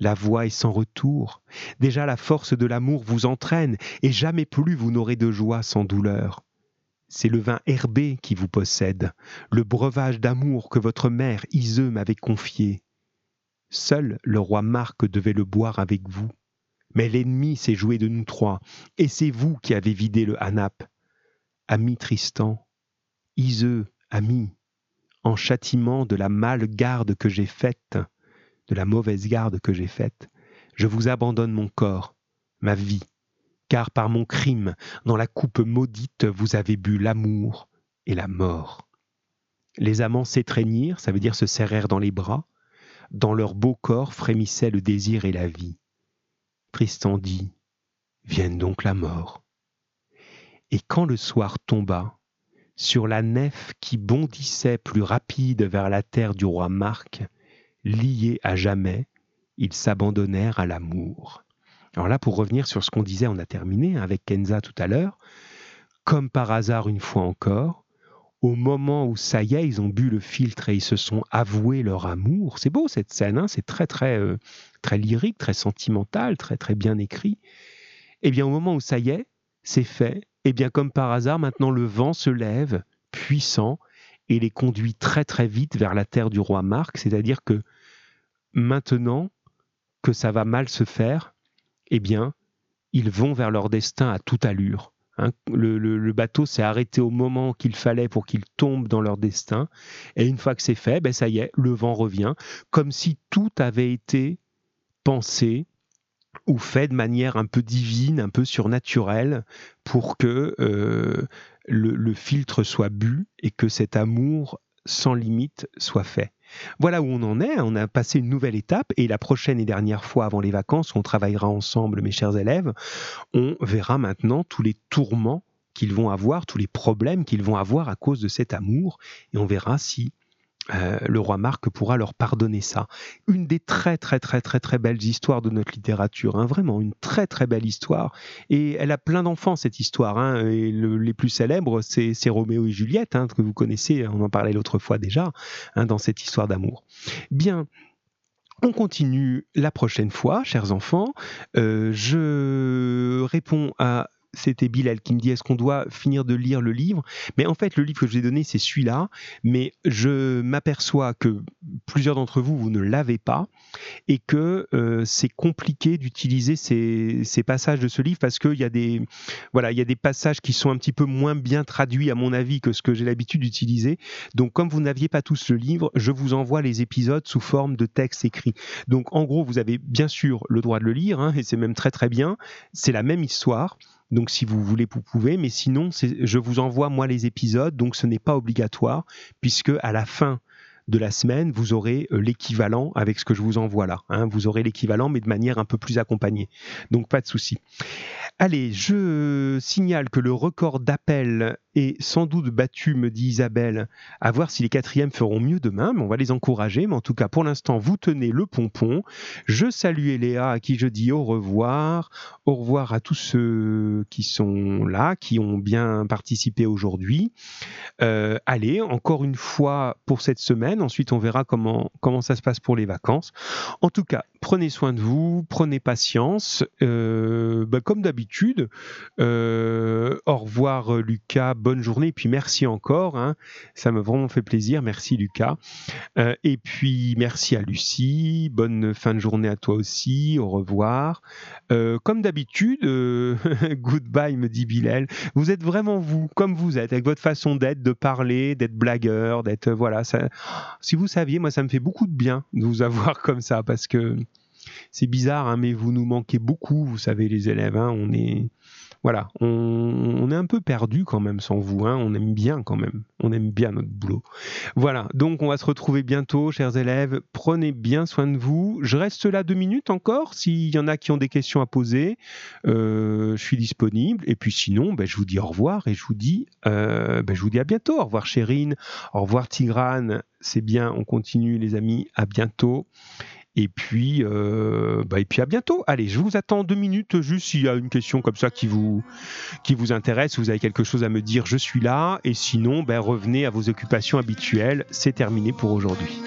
la voix est sans retour. Déjà la force de l'amour vous entraîne, et jamais plus vous n'aurez de joie sans douleur. C'est le vin herbé qui vous possède, le breuvage d'amour que votre mère Iseux m'avait confié. Seul le roi Marc devait le boire avec vous. Mais l'ennemi s'est joué de nous trois, et c'est vous qui avez vidé le hanap. Ami Tristan, Iseux, ami, en châtiment de la male garde que j'ai faite, de la mauvaise garde que j'ai faite, je vous abandonne mon corps, ma vie, car par mon crime, dans la coupe maudite, vous avez bu l'amour et la mort. Les amants s'étreignirent, ça veut dire se serrèrent dans les bras, dans leur beau corps frémissaient le désir et la vie. Tristan dit Vienne donc la mort. Et quand le soir tomba, sur la nef qui bondissait plus rapide vers la terre du roi Marc, liés à jamais, ils s'abandonnèrent à l'amour. Alors là, pour revenir sur ce qu'on disait, on a terminé avec Kenza tout à l'heure. Comme par hasard, une fois encore, au moment où ça y est, ils ont bu le filtre et ils se sont avoués leur amour. C'est beau cette scène, hein c'est très très euh, très lyrique, très sentimental, très très bien écrit. Eh bien, au moment où ça y est, c'est fait. Eh bien, comme par hasard, maintenant le vent se lève, puissant, et les conduit très très vite vers la terre du roi Marc. C'est-à-dire que maintenant que ça va mal se faire, eh bien, ils vont vers leur destin à toute allure. Hein. le, bateau s'est arrêté au moment qu'il fallait pour qu'ils tombent dans leur destin. Et une fois que c'est fait, ben ça y est, le vent revient, comme si tout avait été pensé ou fait de manière un peu divine, un peu surnaturelle, pour que euh, le filtre soit bu et que cet amour sans limite soit fait. Voilà où on en est, on a passé une nouvelle étape et la prochaine et dernière fois avant les vacances, on travaillera ensemble, mes chers élèves, on verra maintenant tous les tourments qu'ils vont avoir, tous les problèmes qu'ils vont avoir à cause de cet amour et on verra si euh, le roi Marc pourra leur pardonner ça. Une des très très très très très belles histoires de notre littérature, hein, vraiment une très très belle histoire. Et elle a plein d'enfants cette histoire. Hein, et les plus célèbres, c'est Roméo et Juliette hein, que vous connaissez. On en parlait l'autre fois déjà dans cette histoire d'amour. Bien. On continue la prochaine fois, chers enfants. Euh, je réponds à c'était Bilal qui me dit est-ce qu'on doit finir de lire le livre? Mais en fait, le livre que je vous ai donné, c'est celui-là. Mais je m'aperçois que plusieurs d'entre vous, vous ne l'avez pas et que euh, c'est compliqué d'utiliser ces, passages de ce livre parce qu'il y, a des, voilà, il y a des passages qui sont un petit peu moins bien traduits, à mon avis, que ce que j'ai l'habitude d'utiliser. Donc, comme vous n'aviez pas tous le livre, je vous envoie les épisodes sous forme de texte écrit. Donc, en gros, vous avez bien sûr le droit de le lire, hein, et c'est même très très bien. C'est la même histoire. Donc si vous voulez, vous pouvez, mais sinon, je vous envoie moi les épisodes, donc ce n'est pas obligatoire, puisque à la fin de la semaine, vous aurez euh, l'équivalent avec ce que je vous envoie là. Hein. vous aurez l'équivalent, mais de manière un peu plus accompagnée. Donc pas de souci. Allez, je signale que le record d'appel est sans doute battu, me dit Isabelle, à voir si les quatrièmes feront mieux demain, mais on va les encourager. Mais en tout cas, pour l'instant, vous tenez le pompon. Je salue Léa, à qui je dis au revoir. Au revoir à tous ceux qui sont là, qui ont bien participé aujourd'hui. Euh, allez, encore une fois pour cette semaine. Ensuite, on verra comment, comment ça se passe pour les vacances. En tout cas, prenez soin de vous, prenez patience. Euh, bah, comme d'habitude, euh, au revoir Lucas, bonne journée, et puis merci encore. Hein. ça m'a vraiment fait plaisir. Merci Lucas. Euh, et puis merci à Lucie, bonne fin de journée à toi aussi, au revoir. comme d'habitude, goodbye, me dit Bilal. Vous êtes vraiment vous, comme vous êtes, avec votre façon d'être, de parler, d'être blagueur, d'être. Voilà, ça, si vous saviez, moi ça me fait beaucoup de bien de vous avoir comme ça, parce que c'est bizarre, hein, mais vous nous manquez beaucoup, vous savez, les élèves. Hein, on est, voilà, on, est un peu perdu quand même sans vous. Hein, on aime bien quand même, on aime bien notre boulot. Voilà, donc on va se retrouver bientôt, chers élèves. Prenez bien soin de vous. Je reste là deux minutes encore. S'il y en a qui ont des questions à poser, euh, je suis disponible. Et puis sinon, ben, je vous dis au revoir et je vous dis, euh, ben, je vous dis à bientôt. Au revoir, Chérine. Au revoir, Tigrane. C'est bien, on continue, les amis. À bientôt. Et puis, euh, bah, et puis à bientôt. Allez, je vous attends deux minutes, juste s'il y a une question comme ça qui vous, qui vous intéresse, vous avez quelque chose à me dire, je suis là. Et sinon, ben, revenez à vos occupations habituelles. C'est terminé pour aujourd'hui.